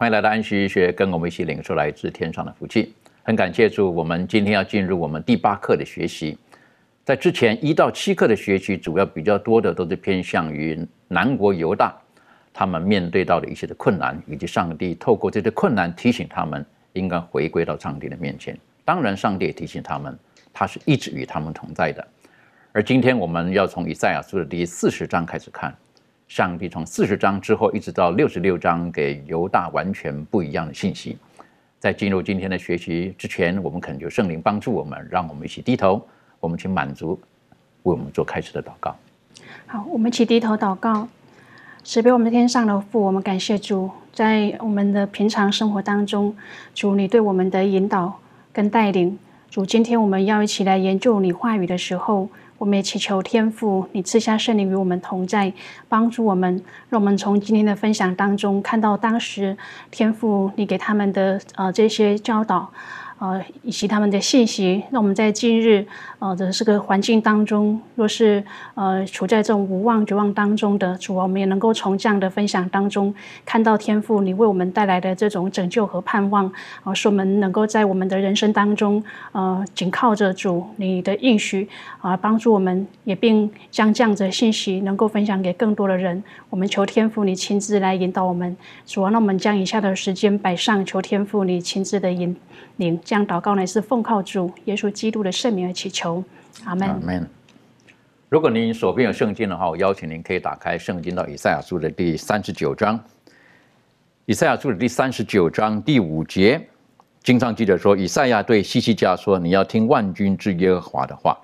欢迎来到安息医学，跟我们一起领受来自天上的福气。很感谢主，我们今天要进入我们第八课的学习。在之前一到七课的学习，主要比较多的都是偏向于南国犹大他们面对到的一些的困难，以及上帝透过这些困难提醒他们应该回归到上帝的面前。当然，上帝也提醒他们，他是一直与他们同在的。而今天我们要从以赛亚书的第四十章开始看，上帝从四十章之后一直到六十六章，给犹大完全不一样的信息。在进入今天的学习之前，我们恳求圣灵帮助我们，让我们一起低头，我们请满足为我们做开始的祷告。好，我们一起低头祷告。慈悲我们的天上的父，我们感谢主，在我们的平常生活当中，主你对我们的引导跟带领。主，今天我们要一起来研究你话语的时候，我们也祈求天父，你赐下圣灵与我们同在，帮助我们，让我们从今天的分享当中看到当时天父你给他们的呃这些教导。呃，以及他们的信息，让我们在今日呃的这个环境当中，若是呃处在这种无望绝望当中的主，我们也能够从这样的分享当中看到天父你为我们带来的这种拯救和盼望，啊，使我们能够在我们的人生当中，呃，紧靠着主你的应许啊，帮助我们，也并将这样的信息能够分享给更多的人。我们求天父你亲自来引导我们，主啊，那我们将以下的时间摆上，求天父你亲自的引您。这样祷告呢，是奉靠主耶稣基督的圣名而祈求，阿门。阿门。如果您手边有圣经的话，我邀请您可以打开圣经到以赛亚书的第三十九章。以赛亚书的第三十九章第五节，经上记着说：“以赛亚对西西家说，你要听万军之耶和华的话，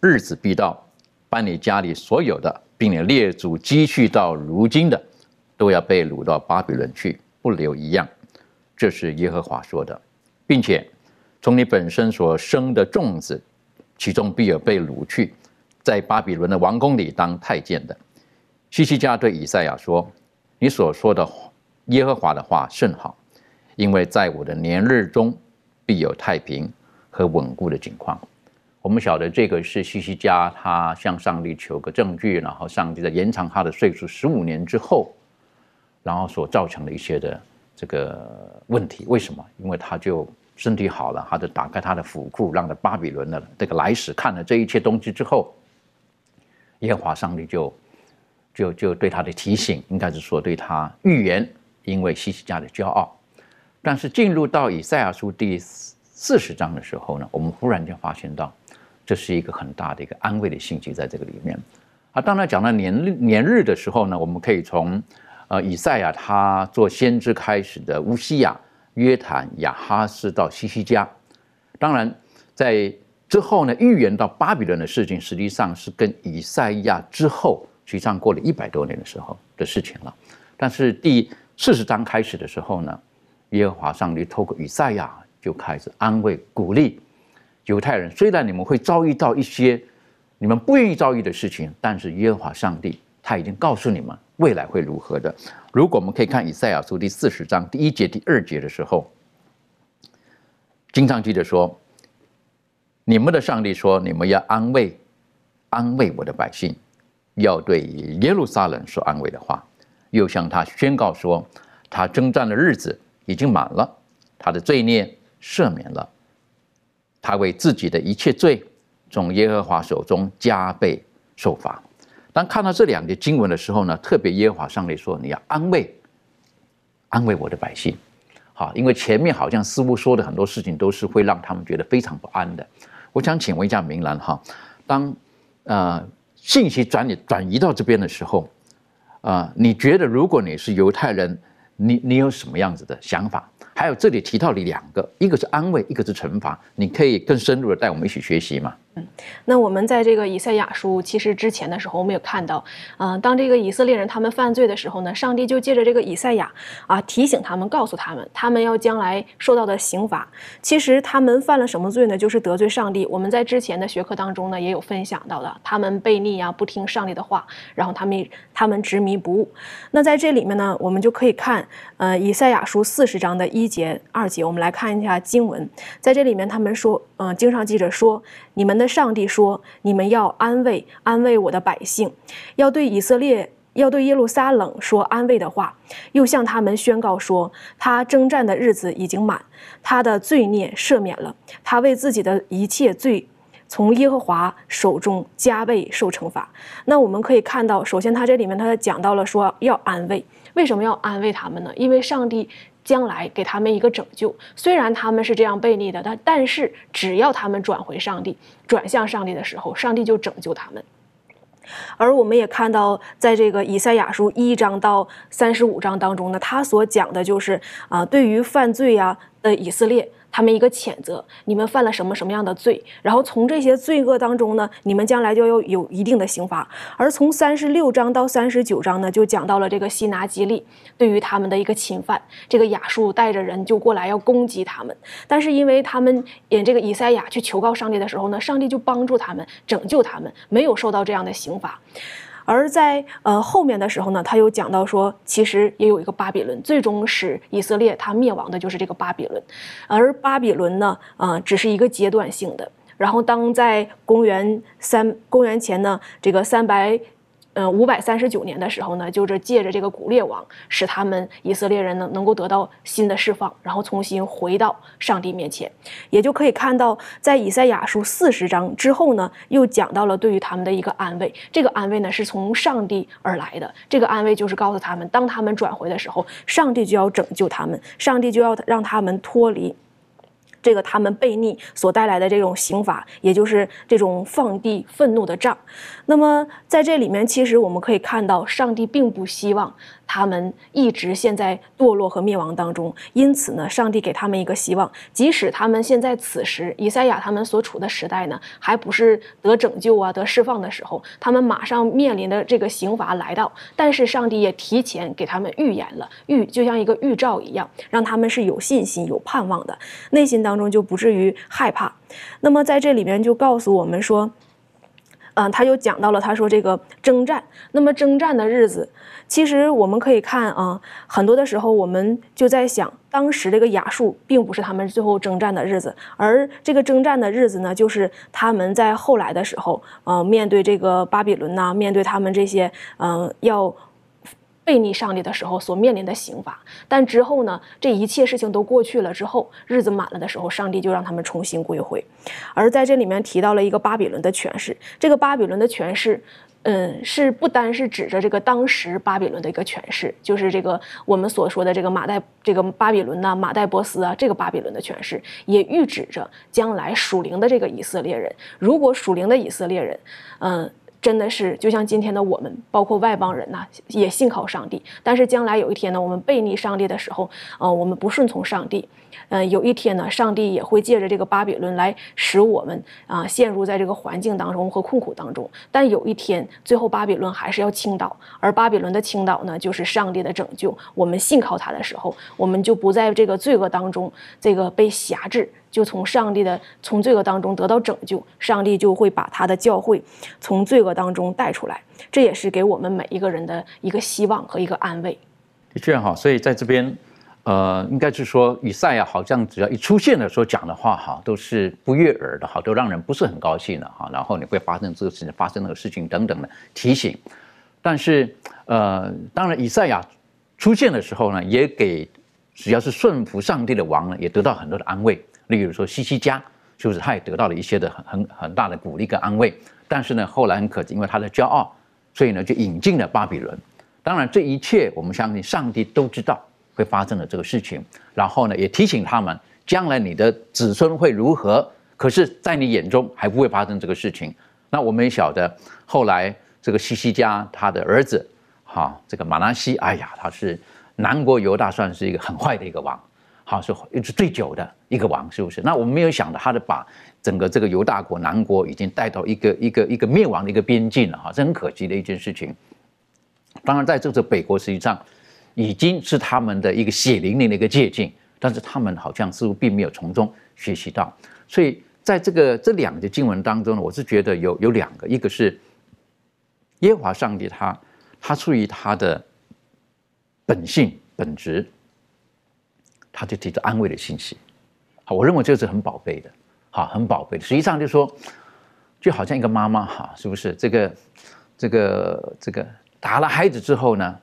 日子必到，把你家里所有的，并你列祖积蓄到如今的，都要被掳到巴比伦去，不留一样。”这是耶和华说的，并且。从你本身所生的种子，其中必有被掳去，在巴比伦的王宫里当太监的。西西家对以赛亚说：“你所说的耶和华的话甚好，因为在我的年日中必有太平和稳固的景况。”我们晓得这个是西西家他向上帝求个证据，然后上帝在延长他的岁数十五年之后，然后所造成的一些的这个问题。为什么？因为他就。身体好了，他就打开他的府库，让的巴比伦的这个来使看了这一切东西之后，耶和华上帝就就就对他的提醒，应该是说对他预言，因为西西家的骄傲。但是进入到以赛亚书第四十章的时候呢，我们忽然间发现到，这是一个很大的一个安慰的信息在这个里面。啊，当然讲到年年日的时候呢，我们可以从呃以赛亚他做先知开始的乌西亚。约坦、亚哈斯到西西家，当然在之后呢，预言到巴比伦的事情，实际上是跟以赛亚之后，实际上过了一百多年的时候的事情了。但是第四十章开始的时候呢，耶和华上帝透过以赛亚就开始安慰、鼓励犹太人。虽然你们会遭遇到一些你们不愿意遭遇的事情，但是耶和华上帝他已经告诉你们。未来会如何的？如果我们可以看以赛亚书第四十章第一节、第二节的时候，经常记得说：“你们的上帝说，你们要安慰、安慰我的百姓，要对耶路撒冷说安慰的话，又向他宣告说，他征战的日子已经满了，他的罪孽赦免了，他为自己的一切罪，从耶和华手中加倍受罚。”当看到这两节经文的时候呢，特别耶和华上帝说：“你要安慰，安慰我的百姓。”好，因为前面好像似乎说的很多事情都是会让他们觉得非常不安的。我想请问一下明兰哈，当呃信息转移转移到这边的时候，啊，你觉得如果你是犹太人，你你有什么样子的想法？还有这里提到了两个，一个是安慰，一个是惩罚，你可以更深入的带我们一起学习吗？嗯，那我们在这个以赛亚书其实之前的时候，我们有看到，嗯，当这个以色列人他们犯罪的时候呢，上帝就借着这个以赛亚啊提醒他们，告诉他们，他们要将来受到的刑罚。其实他们犯了什么罪呢？就是得罪上帝。我们在之前的学科当中呢，也有分享到的，他们悖逆啊，不听上帝的话，然后他们他们执迷不悟。那在这里面呢，我们就可以看，呃，以赛亚书四十章的一节、二节，我们来看一下经文，在这里面他们说，嗯，经上记着说。你们的上帝说：“你们要安慰安慰我的百姓，要对以色列，要对耶路撒冷说安慰的话，又向他们宣告说，他征战的日子已经满，他的罪孽赦免了，他为自己的一切罪，从耶和华手中加倍受惩罚。”那我们可以看到，首先他这里面他讲到了说要安慰，为什么要安慰他们呢？因为上帝。将来给他们一个拯救，虽然他们是这样悖逆的，但但是只要他们转回上帝，转向上帝的时候，上帝就拯救他们。而我们也看到，在这个以赛亚书一章到三十五章当中呢，他所讲的就是啊，对于犯罪呀的以色列。他们一个谴责，你们犯了什么什么样的罪？然后从这些罪恶当中呢，你们将来就要有一定的刑罚。而从三十六章到三十九章呢，就讲到了这个西拿基利对于他们的一个侵犯。这个亚述带着人就过来要攻击他们，但是因为他们引这个以赛亚去求告上帝的时候呢，上帝就帮助他们，拯救他们，没有受到这样的刑罚。而在呃后面的时候呢，他又讲到说，其实也有一个巴比伦，最终使以色列他灭亡的就是这个巴比伦，而巴比伦呢，呃，只是一个阶段性的。然后当在公元三公元前呢，这个三百。嗯，五百三十九年的时候呢，就是借着这个古列王，使他们以色列人呢能够得到新的释放，然后重新回到上帝面前，也就可以看到，在以赛亚书四十章之后呢，又讲到了对于他们的一个安慰。这个安慰呢是从上帝而来的，这个安慰就是告诉他们，当他们转回的时候，上帝就要拯救他们，上帝就要让他们脱离。这个他们悖逆所带来的这种刑罚，也就是这种放地愤怒的杖。那么在这里面，其实我们可以看到，上帝并不希望。他们一直陷在堕落和灭亡当中，因此呢，上帝给他们一个希望，即使他们现在此时以赛亚他们所处的时代呢，还不是得拯救啊、得释放的时候，他们马上面临的这个刑罚来到，但是上帝也提前给他们预言了，预就像一个预兆一样，让他们是有信心、有盼望的，内心当中就不至于害怕。那么在这里面就告诉我们说。嗯，他又讲到了，他说这个征战，那么征战的日子，其实我们可以看啊，很多的时候我们就在想，当时这个亚述并不是他们最后征战的日子，而这个征战的日子呢，就是他们在后来的时候，呃，面对这个巴比伦呐，面对他们这些，嗯，要。背逆上帝的时候所面临的刑罚，但之后呢，这一切事情都过去了之后，日子满了的时候，上帝就让他们重新归回。而在这里面提到了一个巴比伦的诠释，这个巴比伦的诠释，嗯，是不单是指着这个当时巴比伦的一个诠释，就是这个我们所说的这个马代这个巴比伦呐，马代波斯啊，这个巴比伦的诠释，也预指着将来属灵的这个以色列人。如果属灵的以色列人，嗯。真的是就像今天的我们，包括外邦人呐，也信靠上帝。但是将来有一天呢，我们背逆上帝的时候，呃，我们不顺从上帝，嗯，有一天呢，上帝也会借着这个巴比伦来使我们啊陷入在这个环境当中和困苦当中。但有一天，最后巴比伦还是要倾倒，而巴比伦的倾倒呢，就是上帝的拯救。我们信靠他的时候，我们就不在这个罪恶当中，这个被辖制。就从上帝的从罪恶当中得到拯救，上帝就会把他的教会从罪恶当中带出来，这也是给我们每一个人的一个希望和一个安慰。的确哈，所以在这边，呃，应该是说以赛亚好像只要一出现的时候讲的话哈，都是不悦耳的哈，都让人不是很高兴的哈。然后你会发生这个事情，发生那个事情等等的提醒。但是呃，当然以赛亚出现的时候呢，也给只要是顺服上帝的王呢，也得到很多的安慰。例如说西西家，就是他也得到了一些的很很很大的鼓励跟安慰，但是呢，后来很可惜，因为他的骄傲，所以呢就引进了巴比伦。当然，这一切我们相信上帝都知道会发生的这个事情，然后呢也提醒他们，将来你的子孙会如何。可是，在你眼中还不会发生这个事情。那我们也晓得，后来这个西西家他的儿子，哈，这个马拉西，哎呀，他是南国犹大算是一个很坏的一个王，好是一直最久的一个王，是不是？那我们没有想到，他的把整个这个犹大国南国已经带到一个一个一个灭亡的一个边境了，哈，这很可惜的一件事情。当然，在这个北国实际上已经是他们的一个血淋淋的一个借鉴，但是他们好像似乎并没有从中学习到，所以。在这个这两个经文当中呢，我是觉得有有两个，一个是耶和华上帝，他他出于他的本性本质，他就提着安慰的信息。好，我认为这是很宝贝的，好，很宝贝的。实际上就说，就好像一个妈妈哈，是不是？这个这个这个打了孩子之后呢，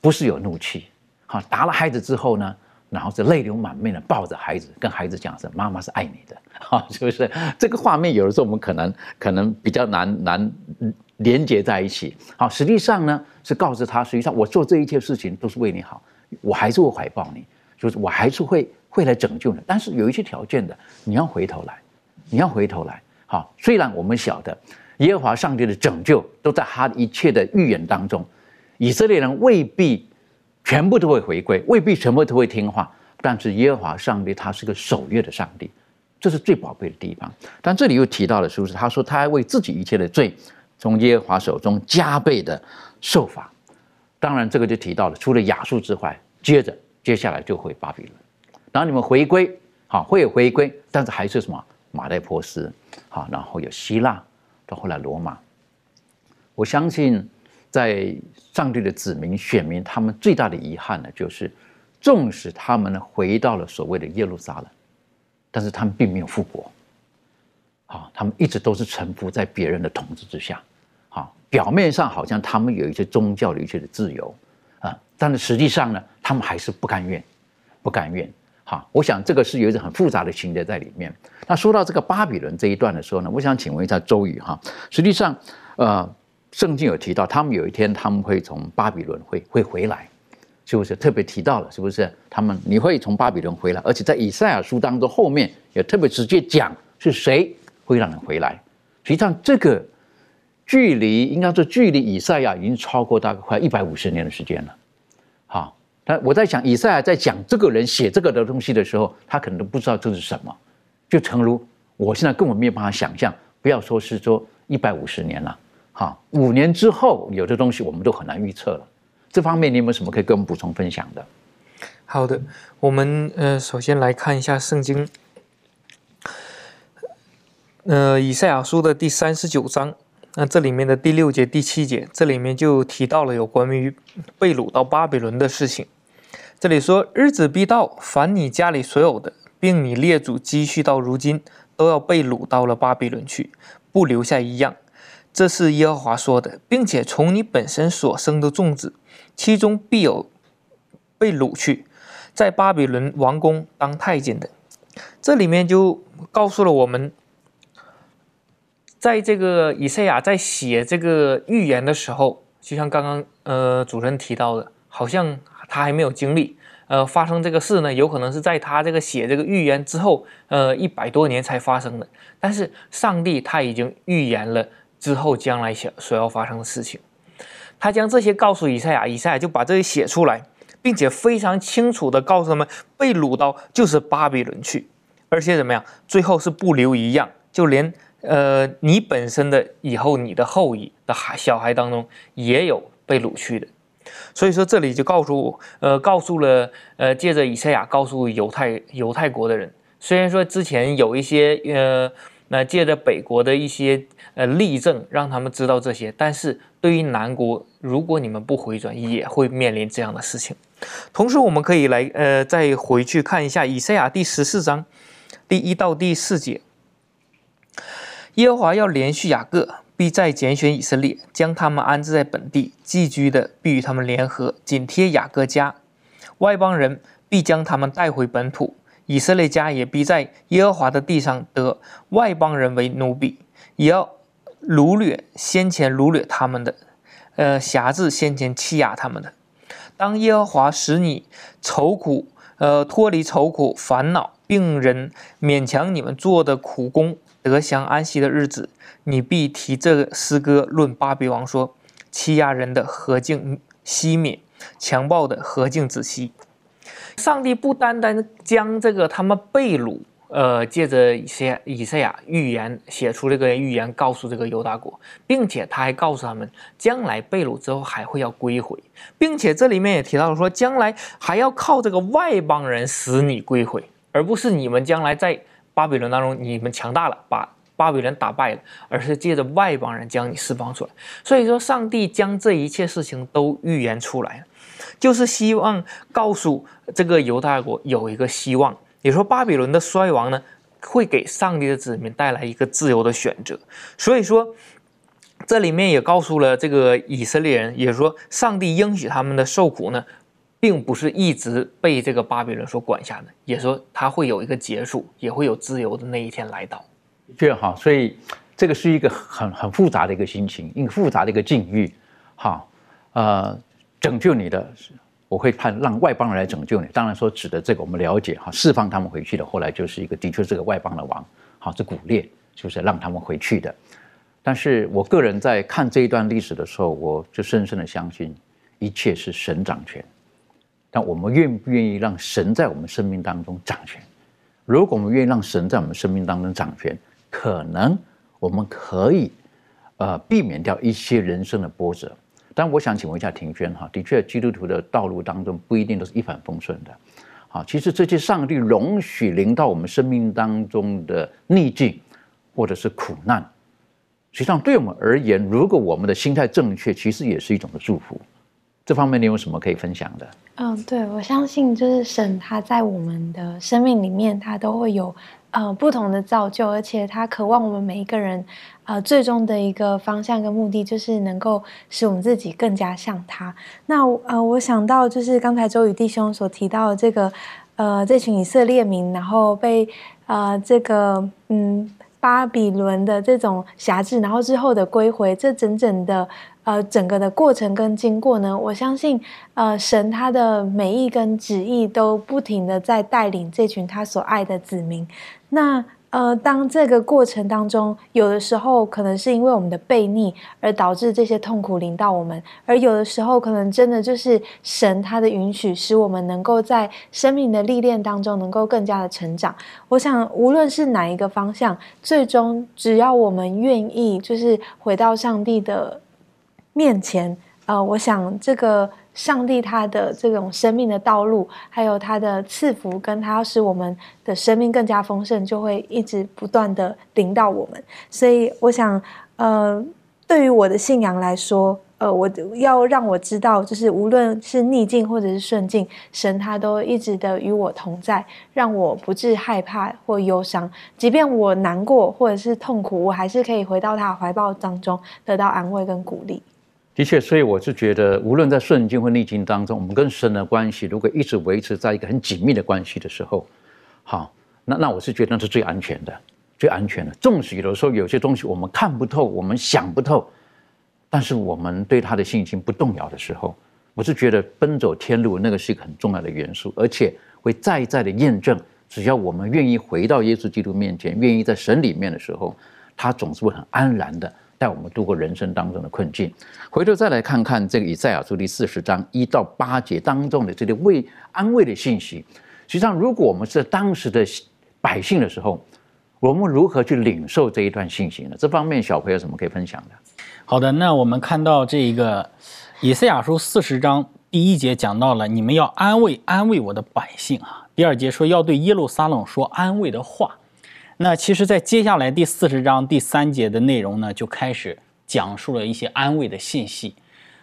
不是有怒气，好，打了孩子之后呢？然后是泪流满面的抱着孩子，跟孩子讲说：“妈妈是爱你的，哈，是不是？”这个画面有的时候我们可能可能比较难难连接在一起。好，实际上呢是告诉他，实际上我做这一切事情都是为你好，我还是会怀抱你，就是我还是会会来拯救你。但是有一些条件的，你要回头来，你要回头来。好，虽然我们晓得耶和华上帝的拯救都在他一切的预言当中，以色列人未必。全部都会回归，未必全部都会听话，但是耶和华上帝他是个守约的上帝，这是最宝贝的地方。但这里又提到了，是不是？他说他还为自己一切的罪，从耶和华手中加倍的受罚。当然，这个就提到了，除了亚述之外，接着接下来就会巴比伦。然后你们回归，好，会有回归，但是还是什么？马代波斯，好，然后有希腊，到后来罗马。我相信。在上帝的子民、选民，他们最大的遗憾呢，就是纵使他们呢回到了所谓的耶路撒冷，但是他们并没有复国。好，他们一直都是臣服在别人的统治之下。好，表面上好像他们有一些宗教的一些的自由啊，但是实际上呢，他们还是不甘愿，不甘愿。好，我想这个是有一种很复杂的情节在里面。那说到这个巴比伦这一段的时候呢，我想请问一下周宇哈，实际上，呃。圣经有提到，他们有一天他们会从巴比伦会会回来，是不是特别提到了？是不是他们你会从巴比伦回来？而且在以赛亚书当中后面也特别直接讲是谁会让人回来。实际上这个距离应该说距离以赛亚已经超过大概快一百五十年的时间了。好，但我在想以赛亚在讲这个人写这个的东西的时候，他可能都不知道这是什么。就诚如我现在根本没有办法想象，不要说是说一百五十年了。好，五年之后有的东西我们都很难预测了。这方面你有没有什么可以跟我们补充分享的？好的，我们呃首先来看一下圣经，呃以赛亚书的第三十九章，那这里面的第六节、第七节，这里面就提到了有关于被掳到巴比伦的事情。这里说日子必到，凡你家里所有的，并你列祖积蓄到如今，都要被掳到了巴比伦去，不留下一样。这是耶和华说的，并且从你本身所生的众子，其中必有被掳去，在巴比伦王宫当太监的。这里面就告诉了我们，在这个以赛亚在写这个预言的时候，就像刚刚呃主持人提到的，好像他还没有经历，呃发生这个事呢，有可能是在他这个写这个预言之后，呃一百多年才发生的。但是上帝他已经预言了。之后将来想所要发生的事情，他将这些告诉以赛亚，以赛亚就把这些写出来，并且非常清楚的告诉他们，被掳到就是巴比伦去，而且怎么样，最后是不留一样，就连呃你本身的以后你的后裔的孩小孩当中也有被掳去的，所以说这里就告诉，呃告诉了呃借着以赛亚告诉犹太犹太国的人，虽然说之前有一些呃。那借着北国的一些呃例证，让他们知道这些。但是对于南国，如果你们不回转，也会面临这样的事情。同时，我们可以来呃再回去看一下以赛亚第十四章第一到第四节。耶和华要连续雅各，必再拣选以色列，将他们安置在本地，寄居的必与他们联合，紧贴雅各家。外邦人必将他们带回本土。以色列家也必在耶和华的地上得外邦人为奴婢，也要掳掠先前掳掠他们的，呃辖制先前欺压他们的。当耶和华使你愁苦，呃脱离愁苦烦恼，病人勉强你们做的苦工，得享安息的日子，你必提这个诗歌论巴比王说：欺压人的何竟熄灭，强暴的何竟止息。上帝不单单将这个他们被掳。呃，借着一些以赛亚预言写出这个预言，告诉这个犹大国，并且他还告诉他们，将来被掳之后还会要归回，并且这里面也提到了说，将来还要靠这个外邦人使你归回，而不是你们将来在巴比伦当中你们强大了，把巴比伦打败了，而是借着外邦人将你释放出来。所以说，上帝将这一切事情都预言出来，就是希望告诉这个犹大国有一个希望。也说巴比伦的衰亡呢，会给上帝的子民带来一个自由的选择。所以说，这里面也告诉了这个以色列人，也说上帝应许他们的受苦呢，并不是一直被这个巴比伦所管辖的，也说他会有一个结束，也会有自由的那一天来到。确哈，所以这个是一个很很复杂的一个心情，一个复杂的一个境遇。哈，呃，拯救你的。我会判让外邦人来拯救你。当然说指的这个我们了解哈，释放他们回去的。后来就是一个的确是个外邦的王，好，这古列就是让他们回去的。但是我个人在看这一段历史的时候，我就深深的相信一切是神掌权。但我们愿不愿意让神在我们生命当中掌权？如果我们愿意让神在我们生命当中掌权，可能我们可以呃避免掉一些人生的波折。但我想请问一下庭轩哈，的确，基督徒的道路当中不一定都是一帆风顺的，好，其实这些上帝容许临到我们生命当中的逆境或者是苦难，实际上对我们而言，如果我们的心态正确，其实也是一种的祝福。这方面你有什么可以分享的？嗯，对，我相信就是神他在我们的生命里面，他都会有呃不同的造就，而且他渴望我们每一个人。呃，最终的一个方向跟目的就是能够使我们自己更加像他。那呃，我想到就是刚才周宇弟兄所提到的这个，呃，这群以色列民，然后被呃这个嗯巴比伦的这种辖制，然后之后的归回，这整整的呃整个的过程跟经过呢，我相信呃神他的美意跟旨意都不停的在带领这群他所爱的子民。那呃，当这个过程当中，有的时候可能是因为我们的悖逆而导致这些痛苦临到我们，而有的时候可能真的就是神他的允许，使我们能够在生命的历练当中能够更加的成长。我想，无论是哪一个方向，最终只要我们愿意，就是回到上帝的面前，呃，我想这个。上帝他的这种生命的道路，还有他的赐福，跟他要使我们的生命更加丰盛，就会一直不断的领到我们。所以，我想，呃，对于我的信仰来说，呃，我要让我知道，就是无论是逆境或者是顺境，神他都一直的与我同在，让我不致害怕或忧伤。即便我难过或者是痛苦，我还是可以回到他怀抱当中，得到安慰跟鼓励。的确，所以我是觉得，无论在顺境或逆境当中，我们跟神的关系如果一直维持在一个很紧密的关系的时候，好，那那我是觉得那是最安全的，最安全的。纵使有的时候有些东西我们看不透，我们想不透，但是我们对他的信心不动摇的时候，我是觉得奔走天路那个是一个很重要的元素，而且会再再的验证，只要我们愿意回到耶稣基督面前，愿意在神里面的时候，他总是会很安然的。带我们度过人生当中的困境。回头再来看看这个以赛亚书第四十章一到八节当中的这些慰安慰的信息。实际上，如果我们是当时的百姓的时候，我们如何去领受这一段信息呢？这方面，小朋友有什么可以分享的？好的，那我们看到这一个以赛亚书四十章第一节讲到了，你们要安慰安慰我的百姓啊。第二节说要对耶路撒冷说安慰的话。那其实，在接下来第四十章第三节的内容呢，就开始讲述了一些安慰的信息。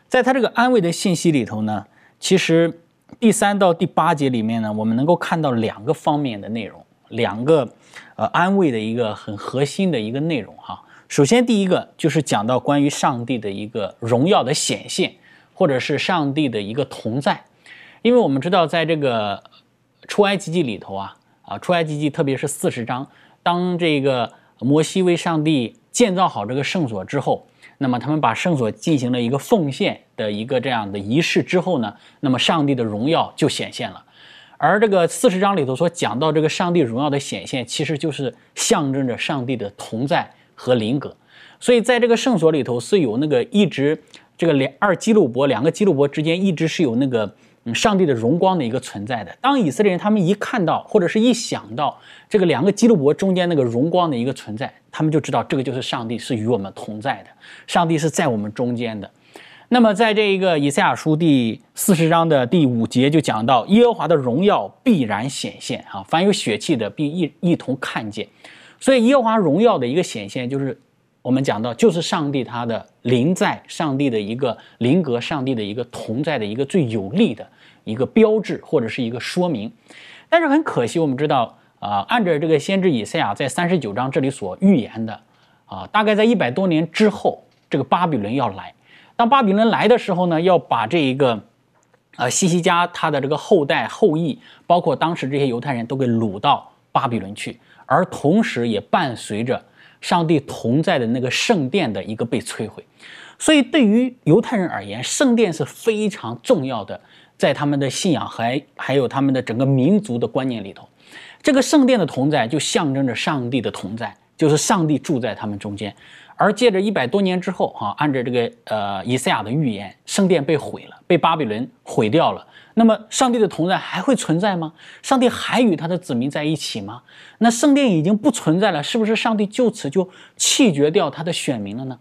在他这个安慰的信息里头呢，其实第三到第八节里面呢，我们能够看到两个方面的内容，两个呃安慰的一个很核心的一个内容哈。首先，第一个就是讲到关于上帝的一个荣耀的显现，或者是上帝的一个同在。因为我们知道，在这个出埃及记里头啊，啊出埃及记特别是四十章。当这个摩西为上帝建造好这个圣所之后，那么他们把圣所进行了一个奉献的一个这样的仪式之后呢，那么上帝的荣耀就显现了。而这个四十章里头所讲到这个上帝荣耀的显现，其实就是象征着上帝的同在和灵格。所以在这个圣所里头是有那个一直这个两二基路伯两个基路伯之间一直是有那个上帝的荣光的一个存在的。当以色列人他们一看到或者是一想到这个两个基路伯中间那个荣光的一个存在，他们就知道这个就是上帝是与我们同在的，上帝是在我们中间的。那么在这一个以赛亚书第四十章的第五节就讲到耶和华的荣耀必然显现啊，凡有血气的必一一同看见。所以耶和华荣耀的一个显现就是。我们讲到，就是上帝他的灵在，上帝的一个灵格，上帝的一个同在的一个最有力的一个标志或者是一个说明。但是很可惜，我们知道啊，按照这个先知以赛亚在三十九章这里所预言的啊，大概在一百多年之后，这个巴比伦要来。当巴比伦来的时候呢，要把这一个呃西西家他的这个后代后裔，包括当时这些犹太人都给掳到巴比伦去，而同时也伴随着。上帝同在的那个圣殿的一个被摧毁，所以对于犹太人而言，圣殿是非常重要的，在他们的信仰还还有他们的整个民族的观念里头，这个圣殿的同在就象征着上帝的同在，就是上帝住在他们中间。而借着一百多年之后，哈，按照这个呃以赛亚的预言，圣殿被毁了，被巴比伦毁掉了。那么，上帝的同在还会存在吗？上帝还与他的子民在一起吗？那圣殿已经不存在了，是不是上帝就此就弃绝掉他的选民了呢？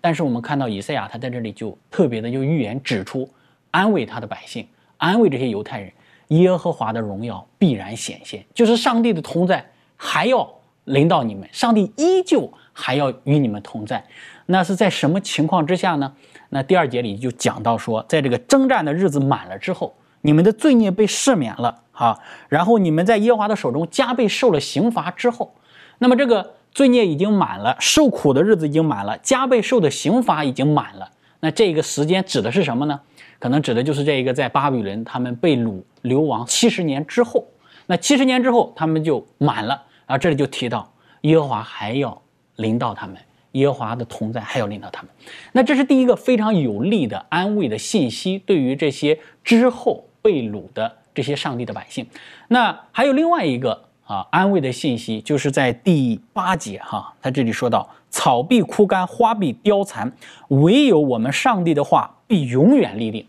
但是我们看到以赛亚，他在这里就特别的就预言指出，安慰他的百姓，安慰这些犹太人，耶和华的荣耀必然显现，就是上帝的同在还要临到你们，上帝依旧还要与你们同在。那是在什么情况之下呢？那第二节里就讲到说，在这个征战的日子满了之后。你们的罪孽被赦免了啊，然后你们在耶和华的手中加倍受了刑罚之后，那么这个罪孽已经满了，受苦的日子已经满了，加倍受的刑罚已经满了。那这个时间指的是什么呢？可能指的就是这一个在巴比伦他们被掳流亡七十年之后，那七十年之后他们就满了啊。这里就提到耶和华还要临到他们，耶和华的同在还要临到他们。那这是第一个非常有力的安慰的信息，对于这些之后。被掳的这些上帝的百姓，那还有另外一个啊安慰的信息，就是在第八节哈，他这里说到草必枯干，花必凋残，唯有我们上帝的话必永远立定。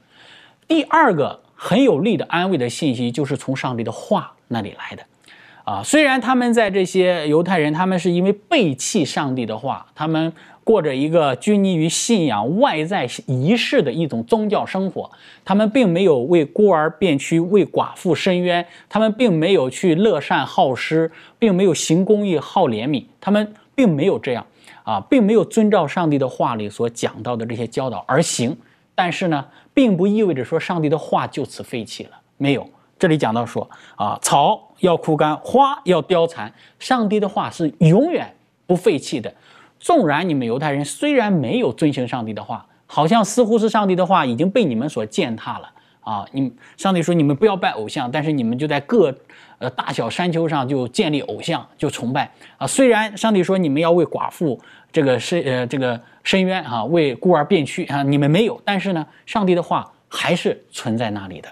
第二个很有力的安慰的信息，就是从上帝的话那里来的啊。虽然他们在这些犹太人，他们是因为背弃上帝的话，他们。过着一个拘泥于信仰外在仪式的一种宗教生活，他们并没有为孤儿变屈，为寡妇伸冤，他们并没有去乐善好施，并没有行公义、好怜悯，他们并没有这样啊，并没有遵照上帝的话里所讲到的这些教导而行。但是呢，并不意味着说上帝的话就此废弃了，没有。这里讲到说啊，草要枯干，花要凋残，上帝的话是永远不废弃的。纵然你们犹太人虽然没有遵循上帝的话，好像似乎是上帝的话已经被你们所践踏了啊！你上帝说你们不要拜偶像，但是你们就在各呃大小山丘上就建立偶像，就崇拜啊！虽然上帝说你们要为寡妇这个申呃这个申冤啊，为孤儿辩屈啊，你们没有，但是呢，上帝的话还是存在那里的。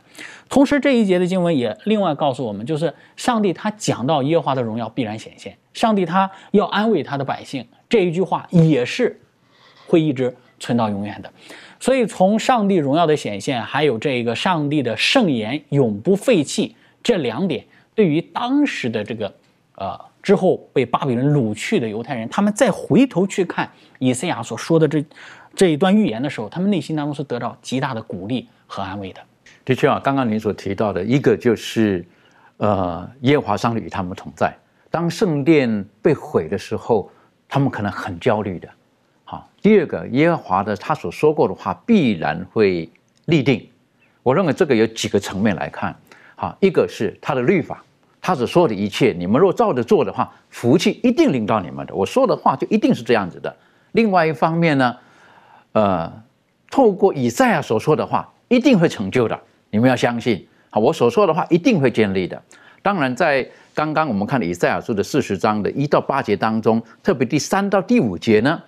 同时这一节的经文也另外告诉我们，就是上帝他讲到耶和华的荣耀必然显现，上帝他要安慰他的百姓。这一句话也是会一直存到永远的，所以从上帝荣耀的显现，还有这个上帝的圣言永不废弃这两点，对于当时的这个呃之后被巴比伦掳去的犹太人，他们再回头去看以赛亚所说的这这一段预言的时候，他们内心当中是得到极大的鼓励和安慰的。的确啊，刚刚您所提到的一个就是呃耶和华上帝与他们同在，当圣殿被毁的时候。他们可能很焦虑的，好。第二个，耶和华的他所说过的话必然会立定。我认为这个有几个层面来看，好，一个是他的律法，他所说的一切，你们若照着做的话，福气一定领到你们的。我说的话就一定是这样子的。另外一方面呢，呃，透过以赛亚所说的话，一定会成就的，你们要相信。好，我所说的话一定会建立的。当然在。刚刚我们看以赛亚书的四十章的一到八节当中，特别第三到第五节呢，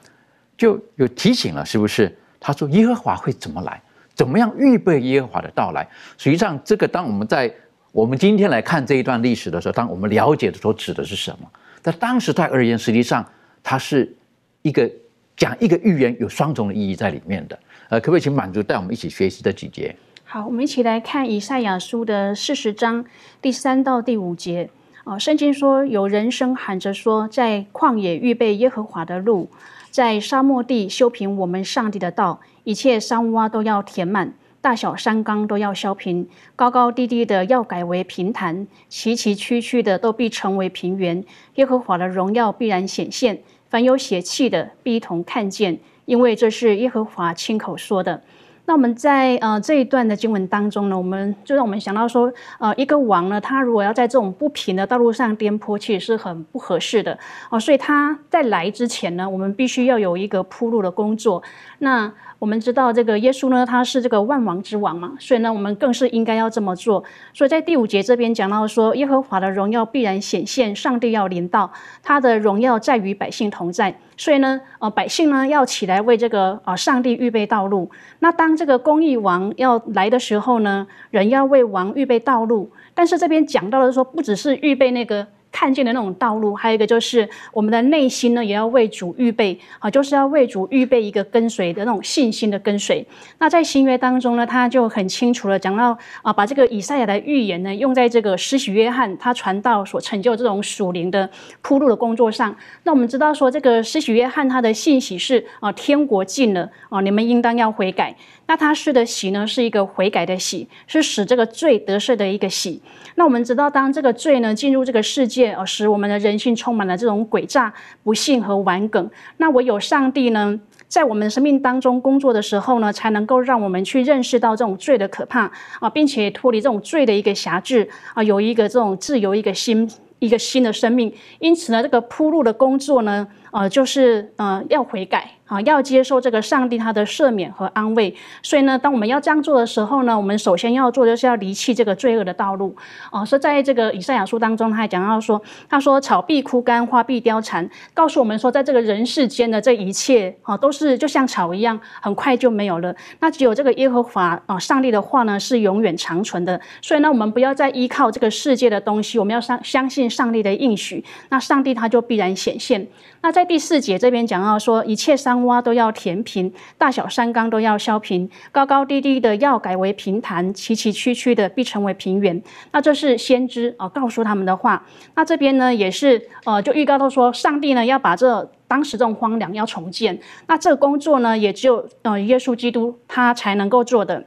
就有提醒了，是不是？他说耶和华会怎么来？怎么样预备耶和华的到来？实际上，这个当我们在我们今天来看这一段历史的时候，当我们了解的时候指的是什么？在当时代而言，实际上它是一个讲一个预言有双重的意义在里面的。呃，可不可以请满足带我们一起学习这几节？好，我们一起来看以赛亚书的四十章第三到第五节。哦，圣经说，有人声喊着说，在旷野预备耶和华的路，在沙漠地修平我们上帝的道，一切山洼都要填满，大小山冈都要削平，高高低低的要改为平坦，崎崎岖岖的都必成为平原。耶和华的荣耀必然显现，凡有血气的必同看见，因为这是耶和华亲口说的。那我们在呃这一段的经文当中呢，我们就让我们想到说，呃，一个王呢，他如果要在这种不平的道路上颠簸，其实是很不合适的哦。所以他在来之前呢，我们必须要有一个铺路的工作。那我们知道这个耶稣呢，他是这个万王之王嘛，所以呢，我们更是应该要这么做。所以在第五节这边讲到说，耶和华的荣耀必然显现，上帝要临到，他的荣耀在与百姓同在。所以呢，呃，百姓呢要起来为这个呃上帝预备道路。那当这个公义王要来的时候呢，人要为王预备道路。但是这边讲到的说，不只是预备那个。看见的那种道路，还有一个就是我们的内心呢，也要为主预备啊，就是要为主预备一个跟随的那种信心的跟随。那在新约当中呢，他就很清楚了讲到啊，把这个以赛亚的预言呢，用在这个施洗约翰他传道所成就这种属灵的铺路的工作上。那我们知道说，这个施洗约翰他的信息是啊，天国近了啊，你们应当要悔改。那他施的喜呢，是一个悔改的喜，是使这个罪得赦的一个喜。那我们知道，当这个罪呢进入这个世界，而使我们的人性充满了这种诡诈、不幸和顽梗。那唯有上帝呢，在我们生命当中工作的时候呢，才能够让我们去认识到这种罪的可怕啊，并且脱离这种罪的一个辖制啊，有一个这种自由一个新一个新的生命。因此呢，这个铺路的工作呢，呃，就是呃要悔改。啊，要接受这个上帝他的赦免和安慰，所以呢，当我们要这样做的时候呢，我们首先要做就是要离弃这个罪恶的道路。哦，所以在这个以赛亚书当中，他还讲到说，他说草必枯干，花必凋残，告诉我们说，在这个人世间的这一切啊，都是就像草一样，很快就没有了。那只有这个耶和华啊，上帝的话呢，是永远长存的。所以呢，我们不要再依靠这个世界的东西，我们要相相信上帝的应许，那上帝他就必然显现。那在第四节这边讲到说，一切山洼都要填平，大小山冈都要削平，高高低低的要改为平坦，崎崎岖岖的必成为平原。那这是先知啊告诉他们的话。那这边呢也是呃就预告到说，上帝呢要把这当时这种荒凉要重建。那这个工作呢也只有呃耶稣基督他才能够做的。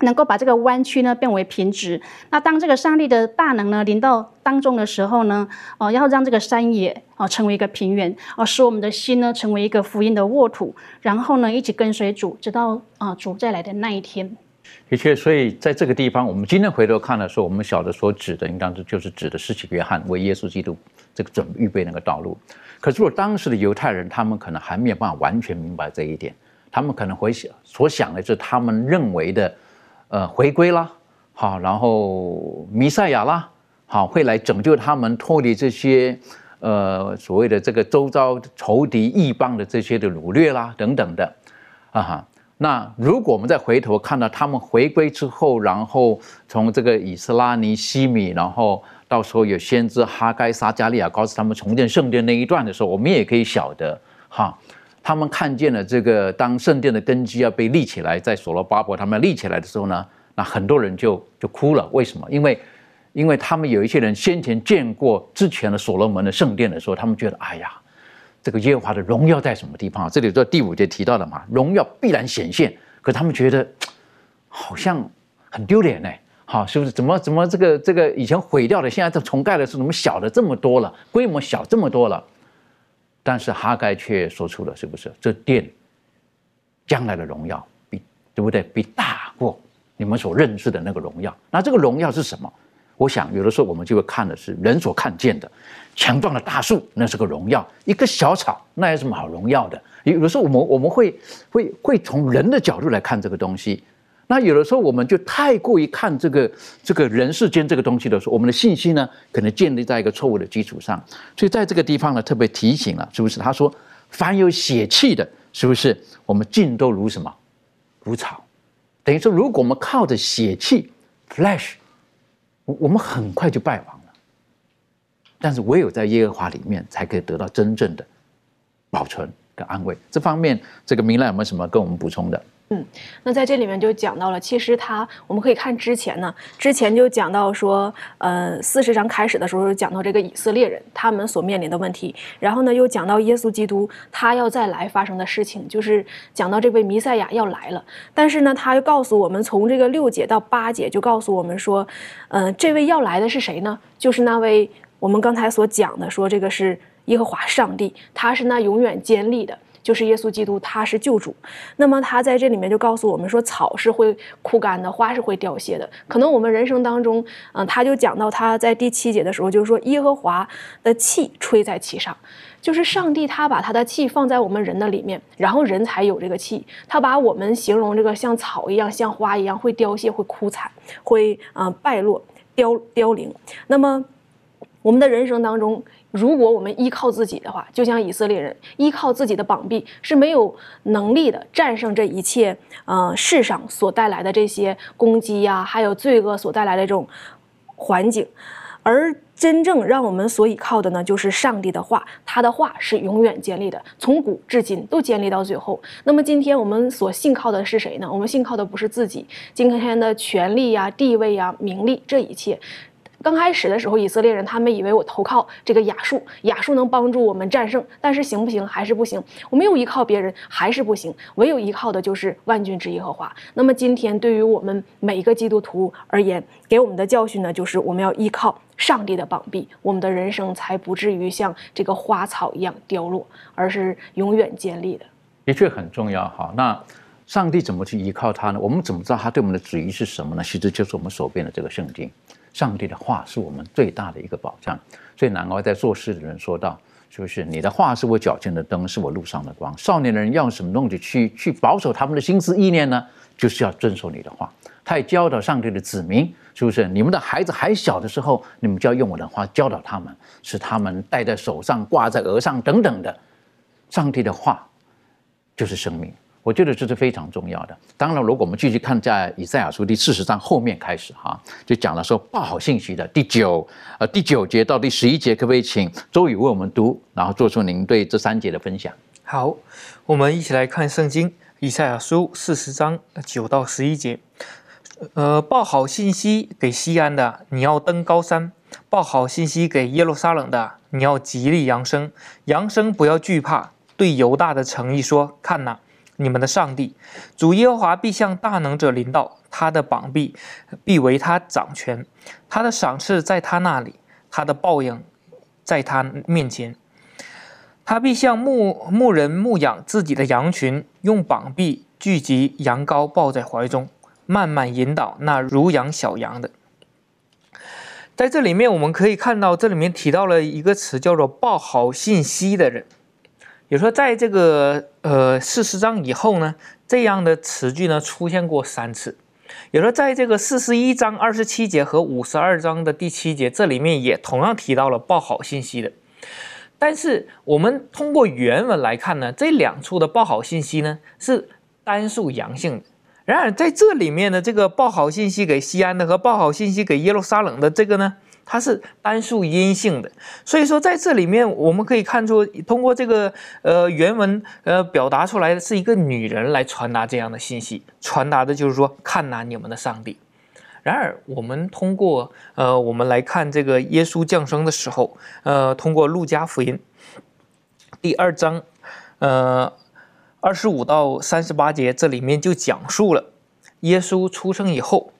能够把这个弯曲呢变为平直。那当这个上帝的大能呢临到当中的时候呢，哦，要让这个山野哦成为一个平原，哦，使我们的心呢成为一个福音的沃土，然后呢一起跟随主，直到啊主再来的那一天。的确，所以在这个地方，我们今天回头看的时候，我们晓得所指的应当是就是指的施洗约翰为耶稣基督这个准预备那个道路。可是，如果当时的犹太人他们可能还没有办法完全明白这一点，他们可能会想所想的是他们认为的。呃，回归啦，好，然后弥赛亚啦，好，会来拯救他们脱离这些呃所谓的这个周遭仇敌异邦的这些的掳掠啦等等的，啊哈。那如果我们再回头看到他们回归之后，然后从这个以斯拉尼西米，然后到时候有先知哈该撒加利亚告诉他们重建圣殿那一段的时候，我们也可以晓得哈。他们看见了这个，当圣殿的根基要被立起来，在所罗巴伯他们立起来的时候呢，那很多人就就哭了。为什么？因为，因为他们有一些人先前见过之前的所罗门的圣殿的时候，他们觉得，哎呀，这个耶和华的荣耀在什么地方？这里在第五节提到的嘛，荣耀必然显现。可他们觉得好像很丢脸呢，好，是不是？怎么怎么这个这个以前毁掉的，现在这重盖的是怎么小的这么多了？规模小这么多了？但是哈该却说出了，是不是这殿将来的荣耀比对不对？比大过你们所认识的那个荣耀。那这个荣耀是什么？我想有的时候我们就会看的是人所看见的强壮的大树，那是个荣耀；一个小草，那有什么好荣耀的？有的时候我们我们会会会从人的角度来看这个东西。那有的时候我们就太过于看这个这个人世间这个东西的时候，我们的信息呢可能建立在一个错误的基础上。所以在这个地方呢，特别提醒了，是不是？他说：“凡有血气的，是不是？我们尽都如什么？如草。等于说，如果我们靠着血气 （flesh），我我们很快就败亡了。但是唯有在耶和华里面，才可以得到真正的保存跟安慰。这方面，这个明兰有没有什么跟我们补充的？嗯，那在这里面就讲到了，其实他我们可以看之前呢，之前就讲到说，呃，四十章开始的时候讲到这个以色列人他们所面临的问题，然后呢又讲到耶稣基督他要再来发生的事情，就是讲到这位弥赛亚要来了，但是呢他又告诉我们，从这个六节到八节就告诉我们说，呃，这位要来的是谁呢？就是那位我们刚才所讲的，说这个是耶和华上帝，他是那永远坚立的。就是耶稣基督，他是救主。那么他在这里面就告诉我们说，草是会枯干的，花是会凋谢的。可能我们人生当中，嗯，他就讲到他在第七节的时候，就是说耶和华的气吹在其上，就是上帝他把他的气放在我们人的里面，然后人才有这个气。他把我们形容这个像草一样，像花一样会凋谢、会枯残、会啊败落、凋凋零。那么我们的人生当中。如果我们依靠自己的话，就像以色列人依靠自己的膀臂是没有能力的战胜这一切，呃，世上所带来的这些攻击呀，还有罪恶所带来的这种环境。而真正让我们所依靠的呢，就是上帝的话，他的话是永远建立的，从古至今都建立到最后。那么今天我们所信靠的是谁呢？我们信靠的不是自己今天的权利呀、地位呀、名利这一切。刚开始的时候，以色列人他们以为我投靠这个亚述，亚述能帮助我们战胜，但是行不行？还是不行。我没有依靠别人，还是不行。唯有依靠的就是万军之耶和华。那么今天对于我们每一个基督徒而言，给我们的教训呢，就是我们要依靠上帝的膀臂，我们的人生才不至于像这个花草一样凋落，而是永远建立的。的确很重要哈。那上帝怎么去依靠他呢？我们怎么知道他对我们的旨意是什么呢？其实就是我们手边的这个圣经。上帝的话是我们最大的一个保障，所以难怪在做事的人说道：“是不是你的话是我脚前的灯，是我路上的光？”少年人要什么东西去去保守他们的心思意念呢？就是要遵守你的话。他也教导上帝的子民，是不是？你们的孩子还小的时候，你们就要用我的话教导他们，使他们戴在手上、挂在额上等等的。上帝的话就是生命。我觉得这是非常重要的。当然，如果我们继续看在以赛亚书第四十章后面开始哈，就讲了说报好信息的第九呃第九节到第十一节，可不可以请周宇为我们读，然后做出您对这三节的分享？好，我们一起来看圣经以赛亚书四十章九到十一节。呃，报好信息给西安的，你要登高山；报好信息给耶路撒冷的，你要极力扬声，扬声不要惧怕。对犹大的诚意说：看呐。你们的上帝，主耶和华必向大能者临到，他的膀臂必为他掌权，他的赏赐在他那里，他的报应在他面前。他必向牧牧人牧养自己的羊群，用膀臂聚集羊羔，抱在怀中，慢慢引导那如养小羊的。在这里面，我们可以看到，这里面提到了一个词，叫做报好信息的人。也说，在这个呃四十章以后呢，这样的词句呢出现过三次。也说，在这个四十一章二十七节和五十二章的第七节，这里面也同样提到了报好信息的。但是我们通过原文来看呢，这两处的报好信息呢是单数阳性的。然而在这里面的，这个报好信息给西安的和报好信息给耶路撒冷的这个呢。它是单数阴性的，所以说在这里面我们可以看出，通过这个呃原文呃表达出来的是一个女人来传达这样的信息，传达的就是说看呐你们的上帝。然而我们通过呃我们来看这个耶稣降生的时候，呃通过路加福音第二章呃二十五到三十八节，这里面就讲述了耶稣出生以后。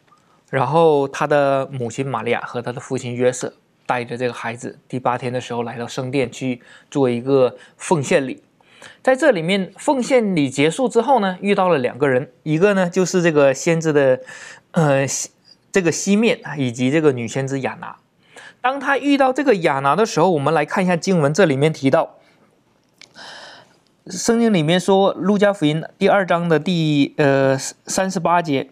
然后他的母亲玛利亚和他的父亲约瑟带着这个孩子，第八天的时候来到圣殿去做一个奉献礼。在这里面，奉献礼结束之后呢，遇到了两个人，一个呢就是这个先知的，呃，这个西面以及这个女先知亚拿。当他遇到这个亚拿的时候，我们来看一下经文，这里面提到，圣经里面说，路加福音第二章的第呃三十八节。